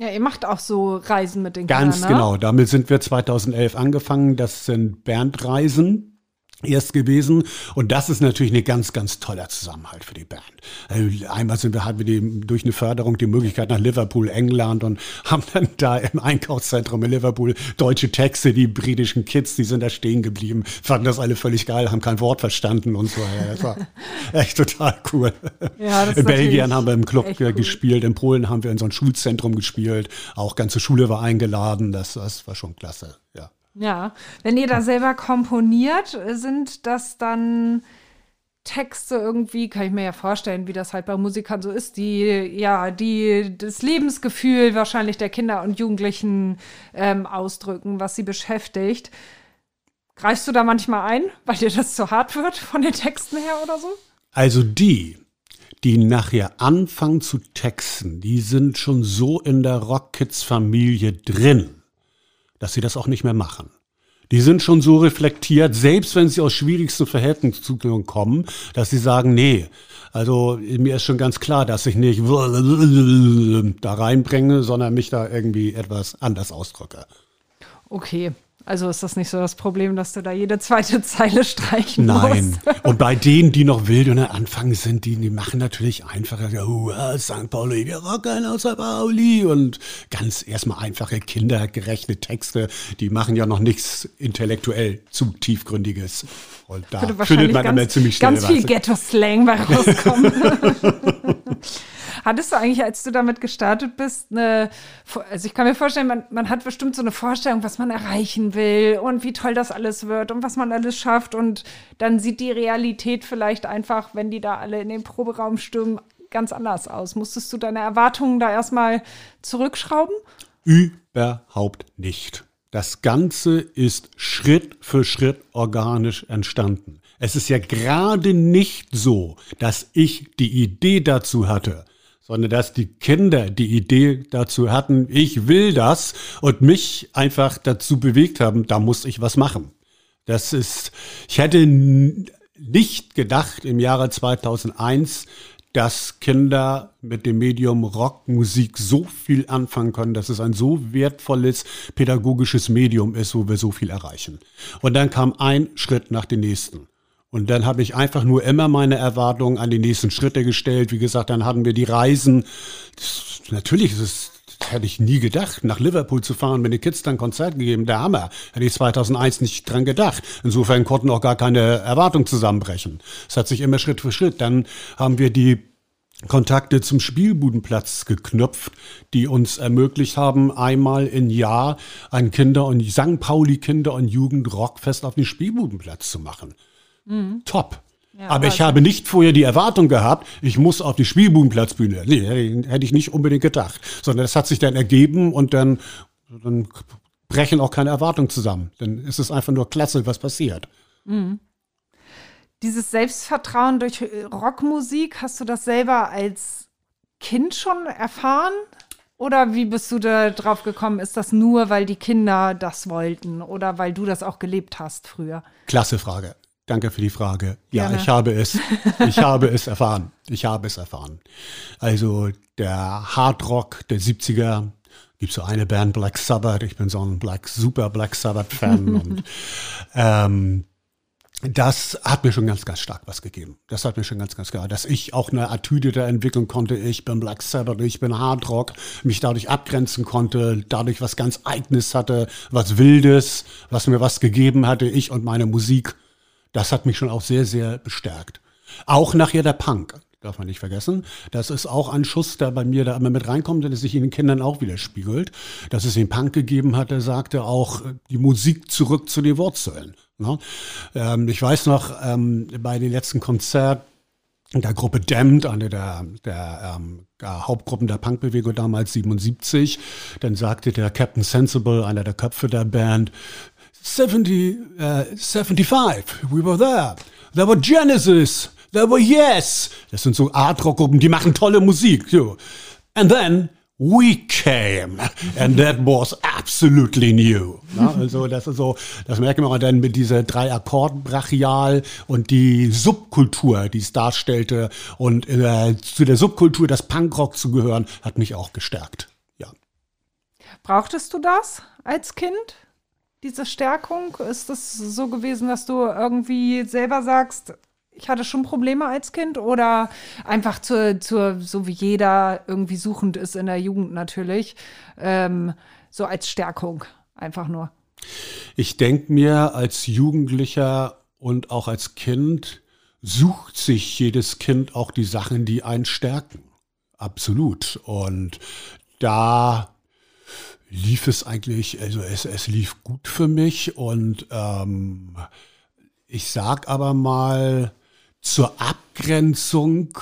Ja, ihr macht auch so Reisen mit den Ganz Kindern, ne? genau. Damit sind wir 2011 angefangen. Das sind Bandreisen erst gewesen. Und das ist natürlich eine ganz, ganz toller Zusammenhalt für die Band. Also einmal sind wir, hatten wir die, durch eine Förderung die Möglichkeit nach Liverpool, England und haben dann da im Einkaufszentrum in Liverpool deutsche Texte, die britischen Kids, die sind da stehen geblieben, fanden das alle völlig geil, haben kein Wort verstanden und so. Ja, das war echt total cool. Ja, in Belgien haben wir im Club cool. gespielt, in Polen haben wir in so einem Schulzentrum gespielt, auch ganze Schule war eingeladen, das, das war schon klasse, ja. Ja, wenn ihr da selber komponiert, sind das dann Texte irgendwie, kann ich mir ja vorstellen, wie das halt bei Musikern so ist, die ja, die das Lebensgefühl wahrscheinlich der Kinder und Jugendlichen ähm, ausdrücken, was sie beschäftigt. Greifst du da manchmal ein, weil dir das zu hart wird von den Texten her oder so? Also die, die nachher anfangen zu texten, die sind schon so in der Rockkids-Familie drin dass sie das auch nicht mehr machen. Die sind schon so reflektiert, selbst wenn sie aus schwierigsten Verhältnissen kommen, dass sie sagen, nee, also mir ist schon ganz klar, dass ich nicht da reinbringe, sondern mich da irgendwie etwas anders ausdrücke. Okay, also ist das nicht so das Problem, dass du da jede zweite Zeile streichen Nein. musst? Nein. Und bei denen, die noch wild und am Anfang sind, die, die machen natürlich einfacher, oh, St. Pauli, wir rocken aus St. Pauli und ganz erstmal einfache, kindergerechte Texte, die machen ja noch nichts intellektuell zu tiefgründiges. Und da findet man ganz, immer ziemlich schnell Ganz viel Ghetto-Slang bei rauskommen. Hattest du eigentlich, als du damit gestartet bist, eine, also ich kann mir vorstellen, man, man hat bestimmt so eine Vorstellung, was man erreichen will und wie toll das alles wird und was man alles schafft und dann sieht die Realität vielleicht einfach, wenn die da alle in den Proberaum stürmen, ganz anders aus. Musstest du deine Erwartungen da erstmal zurückschrauben? Überhaupt nicht. Das Ganze ist Schritt für Schritt organisch entstanden. Es ist ja gerade nicht so, dass ich die Idee dazu hatte, sondern dass die Kinder die Idee dazu hatten, ich will das und mich einfach dazu bewegt haben, da muss ich was machen. Das ist, ich hätte nicht gedacht im Jahre 2001, dass Kinder mit dem Medium Rockmusik so viel anfangen können, dass es ein so wertvolles pädagogisches Medium ist, wo wir so viel erreichen. Und dann kam ein Schritt nach dem nächsten. Und dann habe ich einfach nur immer meine Erwartungen an die nächsten Schritte gestellt. Wie gesagt, dann hatten wir die Reisen. Das, natürlich ist es das hätte ich nie gedacht, nach Liverpool zu fahren, wenn die Kids dann Konzert gegeben. Der Hammer. Hätte ich 2001 nicht dran gedacht. Insofern konnten auch gar keine Erwartungen zusammenbrechen. Es hat sich immer Schritt für Schritt. Dann haben wir die Kontakte zum Spielbudenplatz geknüpft, die uns ermöglicht haben, einmal im Jahr ein Kinder- und St. Pauli Kinder- und Jugendrockfest auf dem Spielbudenplatz zu machen. Mhm. Top. Ja, aber ich habe nicht vorher die Erwartung gehabt, ich muss auf die Spielbudenplatzbühne. Nee, hätte ich nicht unbedingt gedacht. Sondern es hat sich dann ergeben und dann, dann brechen auch keine Erwartungen zusammen. Dann ist es einfach nur klasse, was passiert. Mhm. Dieses Selbstvertrauen durch äh, Rockmusik, hast du das selber als Kind schon erfahren? Oder wie bist du da drauf gekommen? Ist das nur, weil die Kinder das wollten oder weil du das auch gelebt hast früher? Klasse Frage. Danke für die Frage. Ja, Gerne. ich habe es, ich habe es erfahren. Ich habe es erfahren. Also der Hardrock der 70er, gibt so eine Band Black Sabbath. Ich bin so ein Black, super Black Sabbath Fan und ähm, das hat mir schon ganz, ganz stark was gegeben. Das hat mir schon ganz, ganz klar, dass ich auch eine Attitüde da entwickeln konnte. Ich bin Black Sabbath, ich bin Hardrock, mich dadurch abgrenzen konnte, dadurch was ganz Eigenes hatte, was Wildes, was mir was gegeben hatte, ich und meine Musik. Das hat mich schon auch sehr, sehr bestärkt. Auch nachher der Punk, darf man nicht vergessen. Das ist auch ein Schuss, der bei mir da immer mit reinkommt, der sich in den Kindern auch widerspiegelt. Dass es den Punk gegeben hat, der sagte auch die Musik zurück zu den Wurzeln. Ne? Ähm, ich weiß noch, ähm, bei den letzten Konzert der Gruppe Damned, eine der, der ähm, Hauptgruppen der Punkbewegung damals 77, dann sagte der Captain Sensible, einer der Köpfe der Band, 70, uh, 75, we were there. There were Genesis, there were Yes. Das sind so Art-Rock-Gruppen, die machen tolle Musik. So. And then we came and that was absolutely new. Ja, also das ist so, das merken wir dann mit dieser drei Akkorden brachial und die Subkultur, die es darstellte und äh, zu der Subkultur das Punkrock zu gehören, hat mich auch gestärkt. Ja. Brauchtest du das als Kind? Diese Stärkung? Ist es so gewesen, dass du irgendwie selber sagst, ich hatte schon Probleme als Kind oder einfach zur, zur, so wie jeder irgendwie suchend ist in der Jugend natürlich, ähm, so als Stärkung einfach nur. Ich denke mir, als Jugendlicher und auch als Kind sucht sich jedes Kind auch die Sachen, die einen stärken. Absolut. Und da lief es eigentlich, also es, es lief gut für mich und ähm, ich sag aber mal, zur Abgrenzung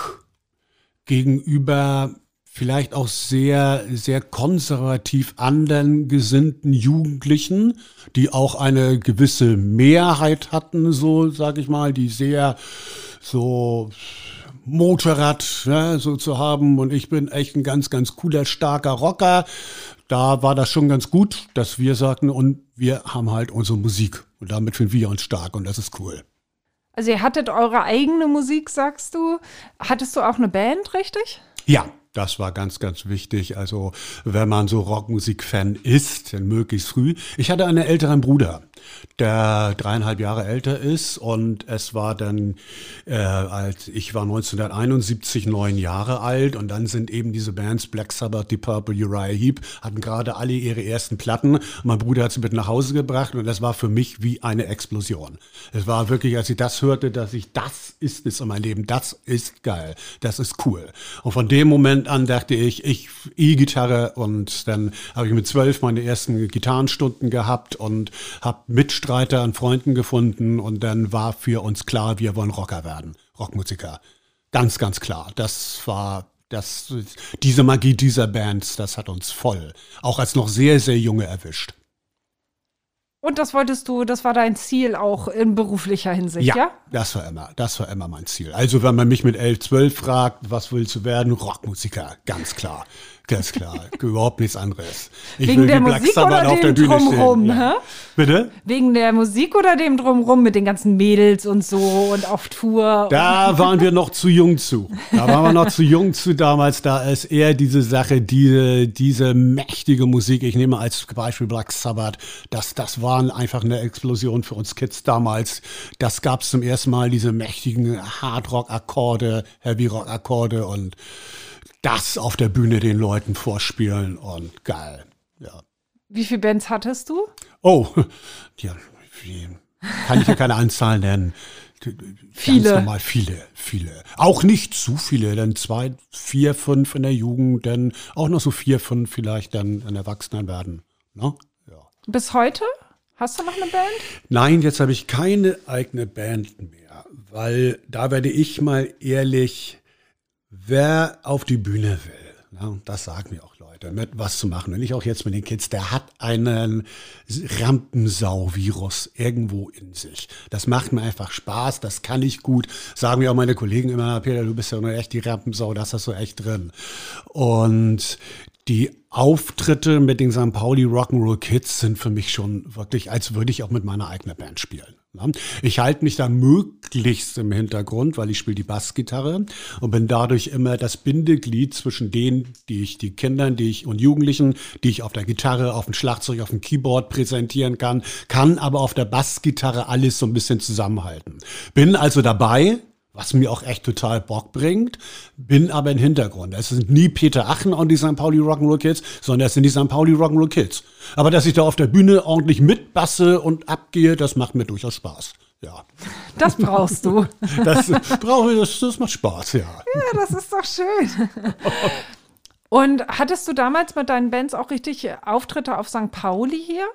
gegenüber vielleicht auch sehr, sehr konservativ anderen gesinnten Jugendlichen, die auch eine gewisse Mehrheit hatten, so sage ich mal, die sehr so Motorrad ne, so zu haben und ich bin echt ein ganz, ganz cooler, starker Rocker. Da war das schon ganz gut, dass wir sagten, und wir haben halt unsere Musik und damit finden wir uns stark und das ist cool. Also ihr hattet eure eigene Musik, sagst du. Hattest du auch eine Band, richtig? Ja, das war ganz, ganz wichtig. Also wenn man so Rockmusik-Fan ist, dann möglichst früh. Ich hatte einen älteren Bruder, der dreieinhalb Jahre älter ist und es war dann, äh, als ich war 1971 neun Jahre alt und dann sind eben diese Bands Black Sabbath, Deep Purple, Uriah Heep hatten gerade alle ihre ersten Platten. Mein Bruder hat sie mit nach Hause gebracht und das war für mich wie eine Explosion. Es war wirklich, als ich das hörte, dass ich, das ist es in meinem Leben, das ist geil, das ist cool. Und von dem Moment an dachte ich, ich E-Gitarre und dann habe ich mit zwölf meine ersten Gitarrenstunden gehabt und habe Mitstreiter an Freunden gefunden und dann war für uns klar, wir wollen Rocker werden, Rockmusiker. Ganz, ganz klar. Das war das, diese Magie dieser Bands, das hat uns voll, auch als noch sehr, sehr junge erwischt. Und das wolltest du, das war dein Ziel auch in beruflicher Hinsicht, ja? Ja, das war immer, das war immer mein Ziel. Also wenn man mich mit 11, 12 fragt, was willst du werden? Rockmusiker, ganz klar. Ganz klar, überhaupt nichts anderes. Ich Wegen der Musik oder dem Drumrum, ja. Bitte? Wegen der Musik oder dem Drumrum mit den ganzen Mädels und so und auf Tour? Da waren wir noch zu jung zu. Da waren wir noch zu jung zu damals. Da ist eher diese Sache, diese, diese mächtige Musik. Ich nehme als Beispiel Black Sabbath. Das, das war einfach eine Explosion für uns Kids damals. Das gab es zum ersten Mal, diese mächtigen Hard-Rock-Akkorde, Heavy-Rock-Akkorde und das auf der Bühne den Leuten vorspielen und geil. Ja. Wie viele Bands hattest du? Oh, ja, kann ich ja keine Anzahl nennen. Viele. Ganz normal viele, viele. Auch nicht zu viele, dann zwei, vier, fünf in der Jugend, dann auch noch so vier, fünf vielleicht dann in Erwachsenen werden. Ne? Ja. Bis heute? Hast du noch eine Band? Nein, jetzt habe ich keine eigene Band mehr, weil da werde ich mal ehrlich, wer auf die Bühne will, ne, das sagen mir auch Leute, mit was zu machen. Und ich auch jetzt mit den Kids, der hat einen Rampensau-Virus irgendwo in sich. Das macht mir einfach Spaß, das kann ich gut. Sagen mir auch meine Kollegen immer, Peter, du bist ja nur echt die Rampensau, das hast du echt drin. Und die Auftritte mit den St. Pauli Rock'n'Roll Kids sind für mich schon wirklich, als würde ich auch mit meiner eigenen Band spielen. Ich halte mich da möglichst im Hintergrund, weil ich spiele die Bassgitarre und bin dadurch immer das Bindeglied zwischen denen, die ich, die Kindern, die ich und Jugendlichen, die ich auf der Gitarre, auf dem Schlagzeug, auf dem Keyboard präsentieren kann, kann aber auf der Bassgitarre alles so ein bisschen zusammenhalten. Bin also dabei, was mir auch echt total Bock bringt, bin aber im Hintergrund. Es sind nie Peter Achen und die St. Pauli Rock'n'Roll Kids, sondern es sind die St. Pauli Rock'n'Roll Kids. Aber dass ich da auf der Bühne ordentlich mitbasse und abgehe, das macht mir durchaus Spaß. Ja. Das brauchst du. Das brauche ich, das, das macht Spaß, ja. Ja, das ist doch schön. Und hattest du damals mit deinen Bands auch richtig Auftritte auf St. Pauli hier?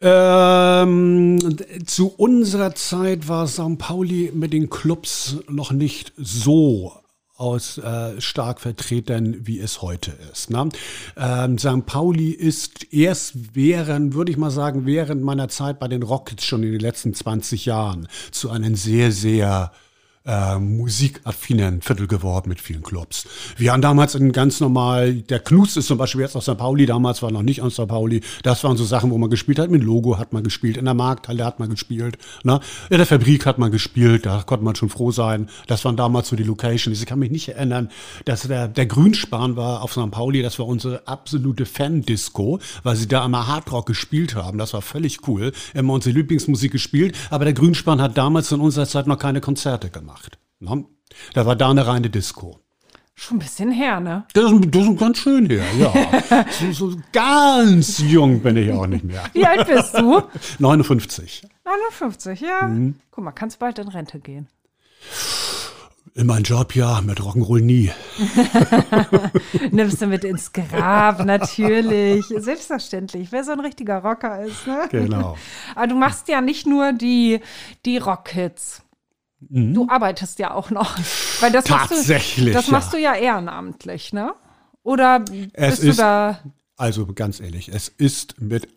Ähm, zu unserer Zeit war St. Pauli mit den Clubs noch nicht so aus äh, stark vertreten, wie es heute ist. Ne? Ähm, St. Pauli ist erst während, würde ich mal sagen, während meiner Zeit bei den Rockets schon in den letzten 20 Jahren zu einem sehr, sehr äh, musikaffinen Viertel geworden mit vielen Clubs. Wir haben damals in ganz normal, der Knus ist zum Beispiel jetzt aus St. Pauli, damals war noch nicht aus St. Pauli. Das waren so Sachen, wo man gespielt hat. Mit Logo hat man gespielt, in der Markthalle hat man gespielt, ne? in der Fabrik hat man gespielt, da konnte man schon froh sein. Das waren damals so die Locations. Ich kann mich nicht erinnern, dass der, der Grünspan war auf St. Pauli, das war unsere absolute Fan-Disco, weil sie da einmal Hardrock gespielt haben. Das war völlig cool. Immer unsere Lieblingsmusik gespielt, aber der Grünspan hat damals in unserer Zeit noch keine Konzerte gemacht. Ne? Da war da eine reine Disco. Schon ein bisschen her, ne? Das ist, das ist ganz schön her, ja. so, so ganz jung bin ich auch nicht mehr. Wie alt bist du? 59. 59, ja. Mhm. Guck mal, kannst bald in Rente gehen. In meinem Job ja, mit Rock'n'Roll nie. Nimmst du mit ins Grab, natürlich. Selbstverständlich, wer so ein richtiger Rocker ist. Ne? Genau. Aber du machst ja nicht nur die, die Rockhits. Mhm. Du arbeitest ja auch noch. Weil das Tatsächlich. Machst du, das ja. machst du ja ehrenamtlich, ne? Oder es bist ist, du da. Also ganz ehrlich, es ist mit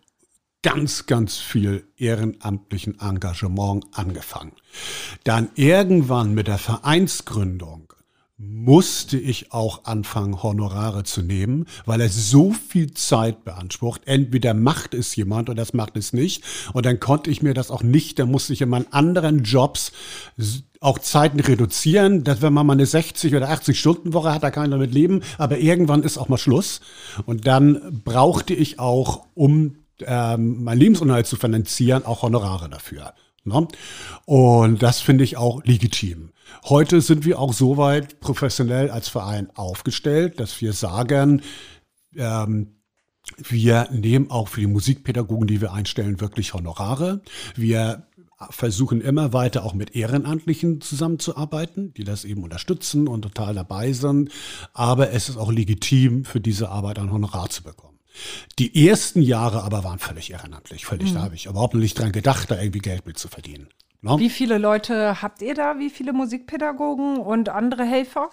ganz, ganz viel ehrenamtlichen Engagement angefangen. Dann irgendwann mit der Vereinsgründung musste ich auch anfangen, Honorare zu nehmen, weil es so viel Zeit beansprucht. Entweder macht es jemand oder das macht es nicht. Und dann konnte ich mir das auch nicht, dann musste ich in meinen anderen Jobs auch Zeiten reduzieren, dass wenn man mal eine 60 oder 80 Stunden Woche hat, da kann man damit leben, aber irgendwann ist auch mal Schluss. Und dann brauchte ich auch, um ähm, mein Lebensunterhalt zu finanzieren, auch Honorare dafür. Ne? Und das finde ich auch legitim. Heute sind wir auch so weit professionell als Verein aufgestellt, dass wir sagen, ähm, wir nehmen auch für die Musikpädagogen, die wir einstellen, wirklich Honorare. Wir versuchen immer weiter auch mit Ehrenamtlichen zusammenzuarbeiten, die das eben unterstützen und total dabei sind. Aber es ist auch legitim, für diese Arbeit ein Honorar zu bekommen. Die ersten Jahre aber waren völlig ehrenamtlich, völlig, mhm. da habe ich überhaupt nicht dran gedacht, da irgendwie Geld mit zu verdienen. No? Wie viele Leute habt ihr da? Wie viele Musikpädagogen und andere Helfer?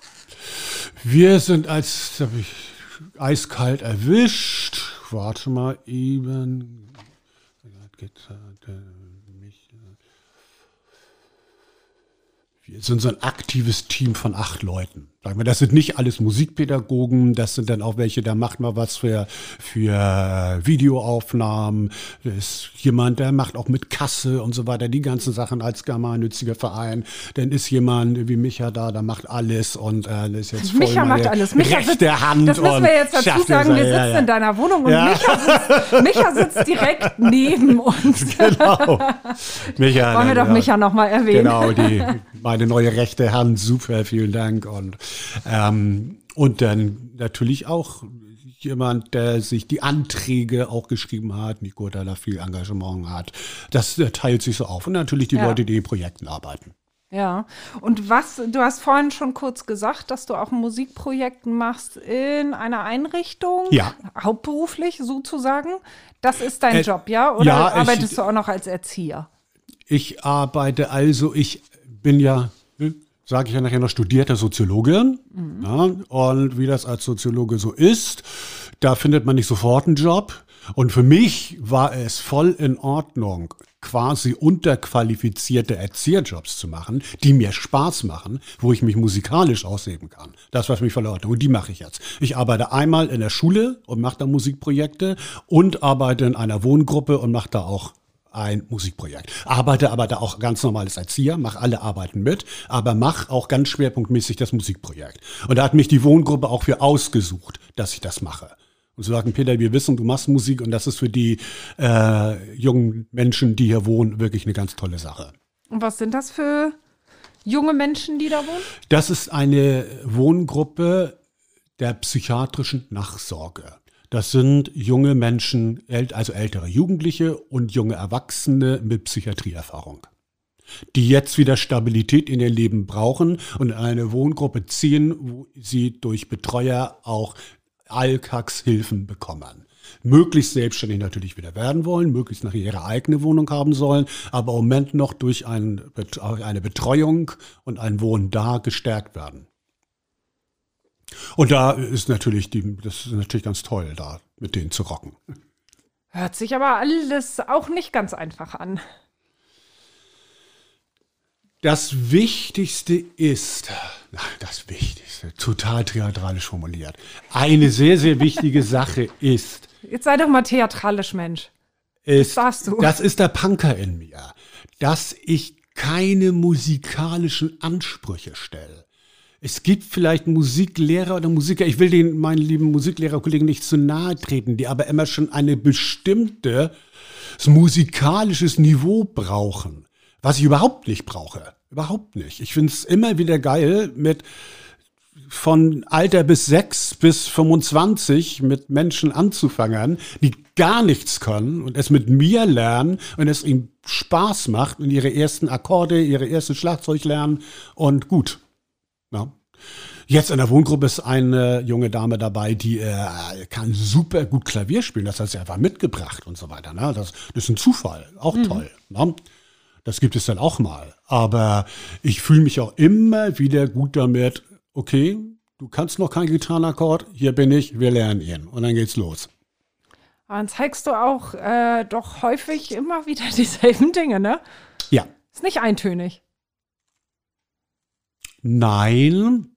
Wir sind als habe ich eiskalt erwischt. Warte mal eben. Wir sind so ein aktives Team von acht Leuten. Sagen wir, das sind nicht alles Musikpädagogen, das sind dann auch welche, da macht mal was für, für Videoaufnahmen. Das ist jemand, der macht auch mit Kasse und so weiter, die ganzen Sachen als gemeinnütziger Verein. Dann ist jemand wie Micha da, der macht alles und äh, ist jetzt voll Micha macht alles. Micha rechte Hand. Das müssen wir jetzt dazu sagen, wir sitzen ja, ja. in deiner Wohnung und ja. Micha, sitzt, Micha sitzt direkt neben uns. Genau. Micha, Wollen wir doch Micha nochmal erwähnen. Genau, die, meine neue rechte Hand, super, vielen Dank und ähm, und dann natürlich auch jemand, der sich die Anträge auch geschrieben hat, Nico, der da viel Engagement hat. Das äh, teilt sich so auf. Und natürlich die Ja. Leute, die in Projekten arbeiten. Ja. Und was, du hast vorhin schon kurz gesagt, dass du auch ein Musikprojekt machst in einer Einrichtung. Ja. Hauptberuflich sozusagen. Das ist dein Äh, Job, ja? Oder ja, ich- arbeitest du auch noch als Erzieher? Ich arbeite also, ich bin ja, sage ich ja nachher noch, studierte Soziologin. Ja, und wie das als Soziologe so ist, da findet man nicht sofort einen Job. Und für mich war es voll in Ordnung, quasi unterqualifizierte Erzieherjobs zu machen, die mir Spaß machen, wo ich mich musikalisch ausleben kann. Das war für mich voll in Ordnung. Und die mache ich jetzt. Ich arbeite einmal in der Schule und mache da Musikprojekte und arbeite in einer Wohngruppe und mache da auch ein Musikprojekt. Arbeite aber da auch ganz normal als Erzieher, mache alle Arbeiten mit, aber mache auch ganz schwerpunktmäßig das Musikprojekt. Und da hat mich die Wohngruppe auch für ausgesucht, dass ich das mache. Und sie sagten, Peter, wir wissen, du machst Musik und das ist für die äh, jungen Menschen, die hier wohnen, wirklich eine ganz tolle Sache. Und was sind das für junge Menschen, die da wohnen? Das ist eine Wohngruppe der psychiatrischen Nachsorge. Das sind junge Menschen, also ältere Jugendliche und junge Erwachsene mit Psychiatrieerfahrung, die jetzt wieder Stabilität in ihr Leben brauchen und in eine Wohngruppe ziehen, wo sie durch Betreuer auch Alltagshilfen bekommen. Möglichst selbstständig natürlich wieder werden wollen, möglichst nachher ihre eigene Wohnung haben sollen, aber im Moment noch durch ein, eine Betreuung und ein Wohnen da gestärkt werden. Und da ist natürlich die, das ist natürlich ganz toll, da mit denen zu rocken. Hört sich aber alles auch nicht ganz einfach an. Das Wichtigste ist, na, das Wichtigste, total theatralisch formuliert. Eine sehr, sehr wichtige Sache ist, Jetzt sei doch mal theatralisch, Mensch. ist, darfst du. das ist der Punker in mir, dass ich keine musikalischen Ansprüche stelle. Es gibt vielleicht Musiklehrer oder Musiker, ich will den meinen lieben Musiklehrerkollegen nicht zu nahe treten, die aber immer schon eine bestimmte musikalisches Niveau brauchen, was ich überhaupt nicht brauche. Überhaupt nicht. Ich finde es immer wieder geil, mit von Alter bis 6 bis 25 mit Menschen anzufangen, die gar nichts können und es mit mir lernen und es ihnen Spaß macht und ihre ersten Akkorde, ihre ersten Schlagzeug lernen und gut. Ja. Jetzt in der Wohngruppe ist eine junge Dame dabei, die äh, kann super gut Klavier spielen. Das hat sie einfach mitgebracht und so weiter. Ne? Das, das ist ein Zufall, auch toll. Ne? Das gibt es dann auch mal. Aber ich fühle mich auch immer wieder gut damit. Okay, du kannst noch keinen Gitarrenakkord, hier bin ich, wir lernen ihn. Und dann geht's los. Dann zeigst du auch äh, doch häufig immer wieder dieselben Dinge, ne? Ja. Ist nicht eintönig. Nein.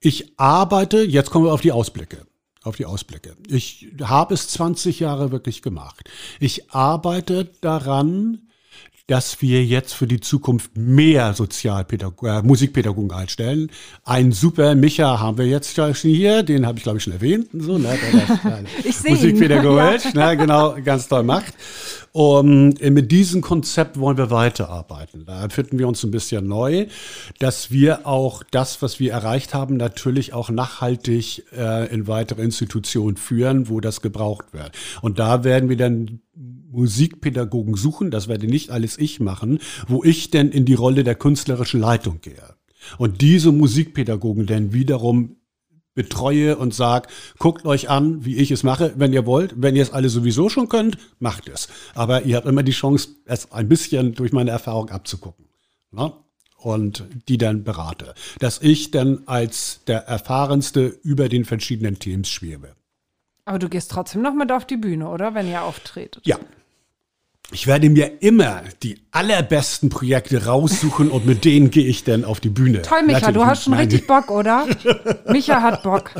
Ich arbeite, jetzt kommen wir auf die Ausblicke. Auf die Ausblicke. Ich habe es 20 Jahre wirklich gemacht. Ich arbeite daran, dass wir jetzt für die Zukunft mehr Sozialpädagogen, äh, Musikpädagogen einstellen. Ein super Micha haben wir jetzt schon hier, den habe ich glaube ich schon erwähnt. So, ne, der das, äh. Musikpädagogisch, ne, genau, ganz toll macht. Und äh, mit diesem Konzept wollen wir weiterarbeiten. Da finden wir uns ein bisschen neu, dass wir auch das, was wir erreicht haben, natürlich auch nachhaltig äh, in weitere Institutionen führen, wo das gebraucht wird. Und da werden wir dann Musikpädagogen suchen, das werde nicht alles ich machen, wo ich denn in die Rolle der künstlerischen Leitung gehe. Und diese Musikpädagogen dann wiederum betreue und sag, guckt euch an, wie ich es mache, wenn ihr wollt. Wenn ihr es alle sowieso schon könnt, macht es. Aber ihr habt immer die Chance, es ein bisschen durch meine Erfahrung abzugucken. Ne? Und die dann berate. Dass ich dann als der Erfahrenste über den verschiedenen Themen schwebe. Aber du gehst trotzdem noch mit auf die Bühne, oder? Wenn ihr auftretet. Ja. Ich werde mir immer die allerbesten Projekte raussuchen und mit denen gehe ich dann auf die Bühne. Toll, Micha, Natürlich du hast schon Nein, richtig Bock, oder? Micha hat Bock.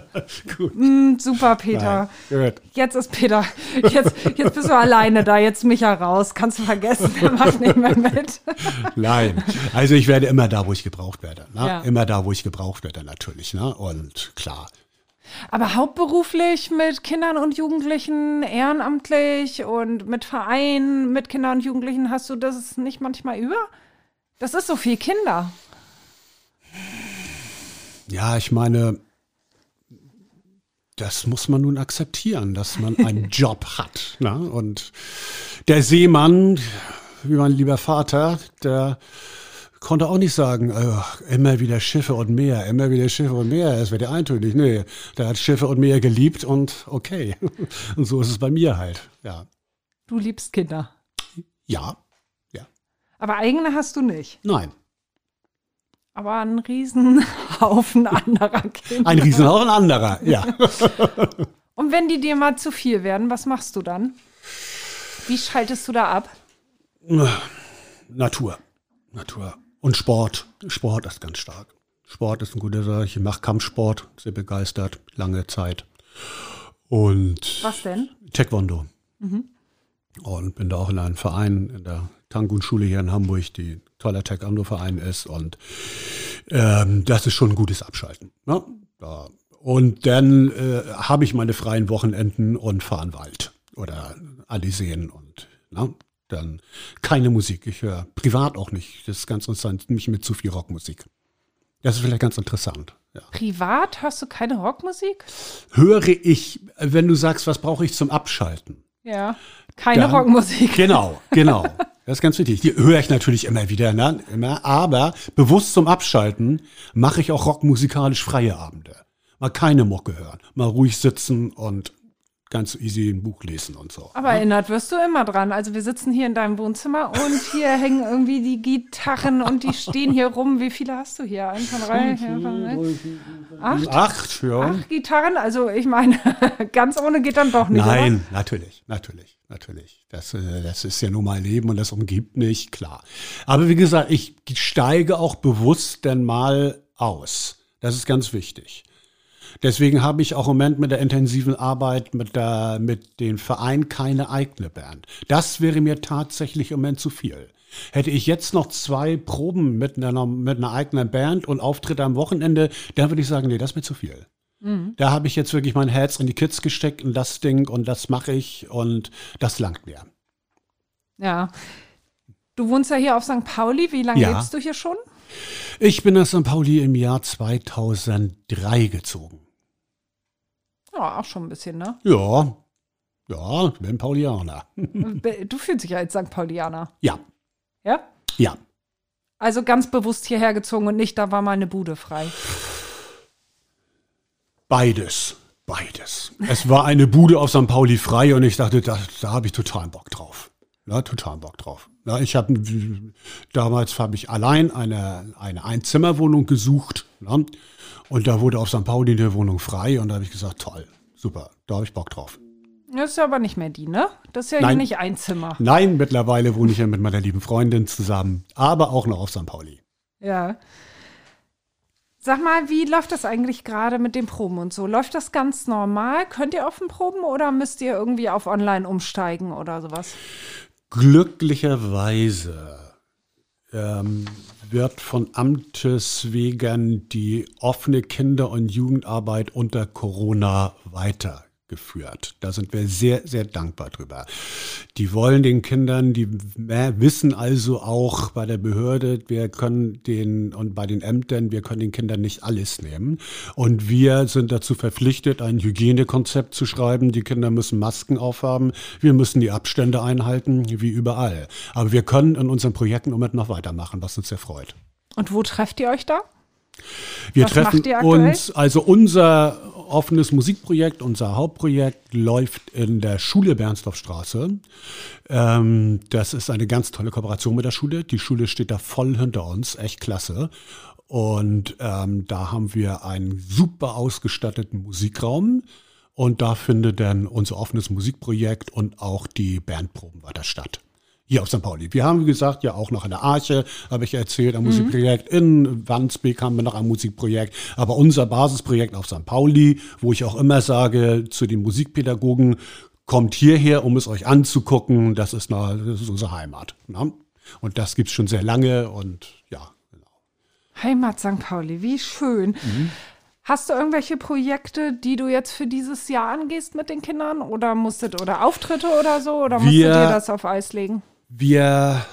Gut. Mm, super, Peter. Nein. Jetzt ist Peter. Jetzt, jetzt bist du alleine da. Jetzt Micha raus. Kannst du vergessen. Der macht nicht mehr mit. Nein, also ich werde immer da, wo ich gebraucht werde. Ne? Ja. Immer da, wo ich gebraucht werde, natürlich. Ne? Und klar. Aber hauptberuflich mit Kindern und Jugendlichen, ehrenamtlich und mit Vereinen, mit Kindern und Jugendlichen, hast du das nicht manchmal über? Das ist so viel Kinder. Ja, ich meine, das muss man nun akzeptieren, dass man einen Job hat. Ne? Und der Seemann, wie mein lieber Vater, der konnte auch nicht sagen, äh, immer wieder Schiffe und Meer, immer wieder Schiffe und Meer, es wird ja eintönig. Nee, der hat Schiffe und Meer geliebt und okay. Und so ist es bei mir halt, ja. Du liebst Kinder. Ja, ja. Aber eigene hast du nicht. Nein. Aber ein Riesenhaufen anderer Kinder. Ein Riesenhaufen anderer, ja. Und wenn die dir mal zu viel werden, was machst du dann? Wie schaltest du da ab? Natur. Natur. Und Sport. Sport ist ganz stark. Sport ist ein guter Sache. Ich mache Kampfsport, sehr begeistert, lange Zeit. Und Was denn? Taekwondo. Und bin da auch in einem Verein, in der Tangun-Schule hier in Hamburg, die toller Taekwondo-Verein ist. Und ähm, das ist schon ein gutes Abschalten. Ne? Da. Und dann äh, habe ich meine freien Wochenenden und fahre in Wald oder an die Seen und ne? Dann keine Musik. Ich höre privat auch nicht. Das ist ganz interessant, nicht mit zu viel Rockmusik. Das ist vielleicht ganz interessant. Ja. Privat hörst du keine Rockmusik? Höre ich, wenn du sagst, was brauche ich zum Abschalten? Ja. Keine Dann- Rockmusik. Genau, genau. Das ist ganz wichtig. Die höre ich natürlich immer wieder, ne? immer, aber bewusst zum Abschalten mache ich auch rockmusikalisch freie Abende. Mal keine Mucke hören, mal ruhig sitzen und ganz easy ein Buch lesen und so. Aber erinnert wirst du immer dran. Also wir sitzen hier in deinem Wohnzimmer und hier hängen irgendwie die Gitarren und die stehen hier rum. Wie viele hast du hier? Eins, zwei, drei, acht? Acht, ja. Acht Gitarren? Also ich meine, ganz ohne geht dann doch nicht. Nein, natürlich, natürlich, natürlich. Das, äh, das ist ja nun mal Leben und das umgibt mich, klar. Aber wie gesagt, ich steige auch bewusst dann mal aus. Das ist ganz wichtig. Deswegen habe ich auch im Moment mit der intensiven Arbeit mit, der, mit dem Verein keine eigene Band. Das wäre mir tatsächlich im Moment zu viel. Hätte ich jetzt noch zwei Proben mit einer, mit einer eigenen Band und Auftritte am Wochenende, dann würde ich sagen, nee, das ist mir zu viel. Da habe ich jetzt wirklich mein Herz in die Kids gesteckt und das Ding und das mache ich und das langt mir. Ja. Du wohnst ja hier auf St. Pauli. Wie lange Ja. lebst du hier schon? Ich bin nach St. Pauli im Jahr 2003 gezogen. Ja, auch schon ein bisschen, ne? Ja, ja, ich bin Paulianer. Du fühlst dich ja als St. Paulianer. Ja, Ja? ja. Also ganz bewusst hierher gezogen und nicht, da war mal eine Bude frei. Beides, beides. Es war eine Bude auf St. Pauli frei und ich dachte, da, da habe ich total Bock drauf. Ja, total Bock drauf. Ja, ich habe damals habe ich allein eine, eine Einzimmerwohnung gesucht. Ja, und da wurde auf St. Pauli eine Wohnung frei und da habe ich gesagt, toll, super, da habe ich Bock drauf. Das ist ja aber nicht mehr die, ne? Das ist ja hier Nein. nicht ein Zimmer. Nein, mittlerweile wohne ich ja mit meiner lieben Freundin zusammen, aber auch noch auf St. Pauli. Ja. Sag mal, wie läuft das eigentlich gerade mit den Proben und so? Läuft das ganz normal? Könnt ihr offen proben oder müsst ihr irgendwie auf online umsteigen oder sowas? Glücklicherweise ähm, wird von Amtes wegen die offene Kinder- und Jugendarbeit unter Corona weitergeführt. Da sind wir sehr, sehr dankbar drüber. Die wollen den Kindern, die wissen also auch bei der Behörde, wir können den und bei den Ämtern, wir können den Kindern nicht alles nehmen. Und wir sind dazu verpflichtet, ein Hygienekonzept zu schreiben. Die Kinder müssen Masken aufhaben. Wir müssen die Abstände einhalten, wie überall. Aber wir können in unseren Projekten im Moment noch weitermachen, was uns sehr freut. Und wo trefft ihr euch da? Wir Was treffen uns, also unser offenes Musikprojekt, unser Hauptprojekt läuft in der Schule Bernsdorfstraße. Ähm, das ist eine ganz tolle Kooperation mit der Schule. Die Schule steht da voll hinter uns, echt klasse. Und ähm, da haben wir einen super ausgestatteten Musikraum. Und da findet dann unser offenes Musikprojekt und auch die Bandproben weiter statt. Hier auf St. Pauli. Wir haben, wie gesagt, ja auch noch in der Arche, habe ich erzählt, ein Musikprojekt. In Wandsbek haben wir noch ein Musikprojekt. Aber unser Basisprojekt auf St. Pauli, wo ich auch immer sage zu den Musikpädagogen, kommt hierher, um es euch anzugucken. Das ist, eine, das ist unsere Heimat. Ne? Und das gibt's schon sehr lange und ja, genau. Heimat St. Pauli, wie schön. Mhm. Hast du irgendwelche Projekte, die du jetzt für dieses Jahr angehst mit den Kindern? Oder musstet, oder Auftritte oder so? Oder musstet ihr das auf Eis legen? Wir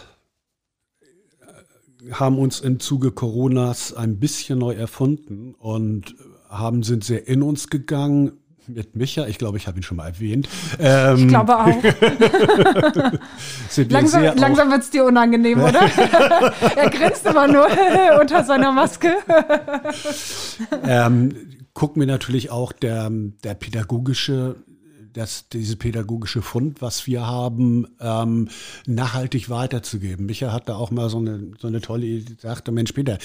haben uns im Zuge Coronas ein bisschen neu erfunden und haben, sind sehr in uns gegangen. Mit Micha, ich glaube, ich habe ihn schon mal erwähnt. Ähm, ich glaube auch. langsam langsam wird es dir unangenehm, oder? er grinst immer nur unter seiner Maske. ähm, gucken wir natürlich auch der, der pädagogische das, diese pädagogische Fund, was wir haben, ähm, nachhaltig weiterzugeben. Micha hat da auch mal so eine, so eine tolle Idee, sagte, Mensch, Peter,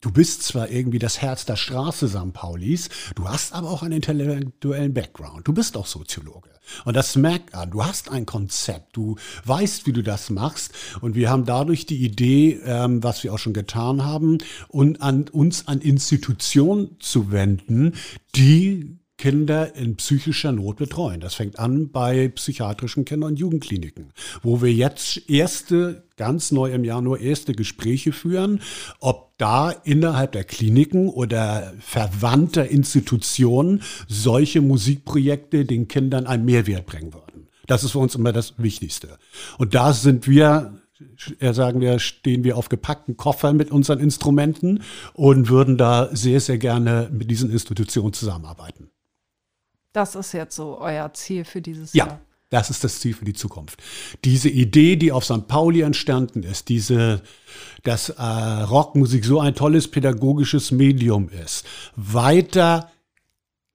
du bist zwar irgendwie das Herz der Straße St. Paulis, du hast aber auch einen intellektuellen Background. Du bist auch Soziologe. Und das merkt an. Du hast ein Konzept, du weißt, wie du das machst. Und wir haben dadurch die Idee, ähm, was wir auch schon getan haben, und an uns an Institutionen zu wenden, die Kinder in psychischer Not betreuen. Das fängt an bei psychiatrischen Kinder- und Jugendkliniken, wo wir jetzt erste, ganz neu im Jahr nur erste Gespräche führen, ob da innerhalb der Kliniken oder verwandter Institutionen solche Musikprojekte den Kindern einen Mehrwert bringen würden. Das ist für uns immer das Wichtigste. Und da sind wir er sagen wir, stehen wir auf gepackten Koffern mit unseren Instrumenten und würden da sehr, sehr gerne mit diesen Institutionen zusammenarbeiten. Das ist jetzt so euer Ziel für dieses ja. Jahr. Das ist das Ziel für die Zukunft. Diese Idee, die auf St. Pauli entstanden ist, diese, dass äh, Rockmusik so ein tolles pädagogisches Medium ist, weiter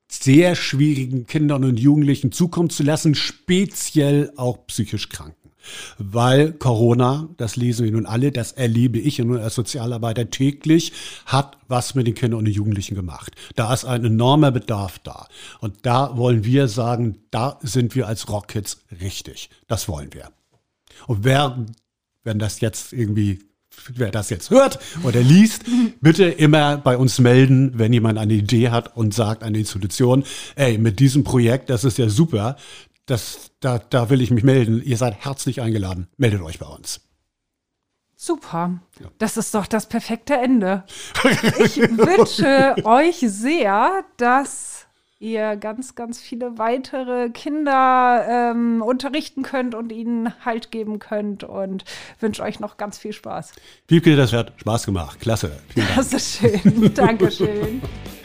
sehr schwierigen Kindern und Jugendlichen zukommen zu lassen, speziell auch psychisch krank weil Corona, das lesen wir nun alle, das erlebe ich nun als Sozialarbeiter täglich, hat was mit den Kindern und den Jugendlichen gemacht. Da ist ein enormer Bedarf da. Und da wollen wir sagen, da sind wir als Rockkids richtig. Das wollen wir. Und wer, wenn das jetzt irgendwie wer das jetzt hört oder liest, bitte immer bei uns melden, wenn jemand eine Idee hat und sagt an die Institution, ey, mit diesem Projekt, das ist ja super, das, da, da will ich mich melden. Ihr seid herzlich eingeladen. Meldet euch bei uns. Super. Ja. Das ist doch das perfekte Ende. Ich wünsche euch sehr, dass ihr ganz, ganz viele weitere Kinder ähm, unterrichten könnt und ihnen Halt geben könnt und wünsche euch noch ganz viel Spaß. Wiebke, das hat Spaß gemacht. Klasse. Das ist schön. Dankeschön.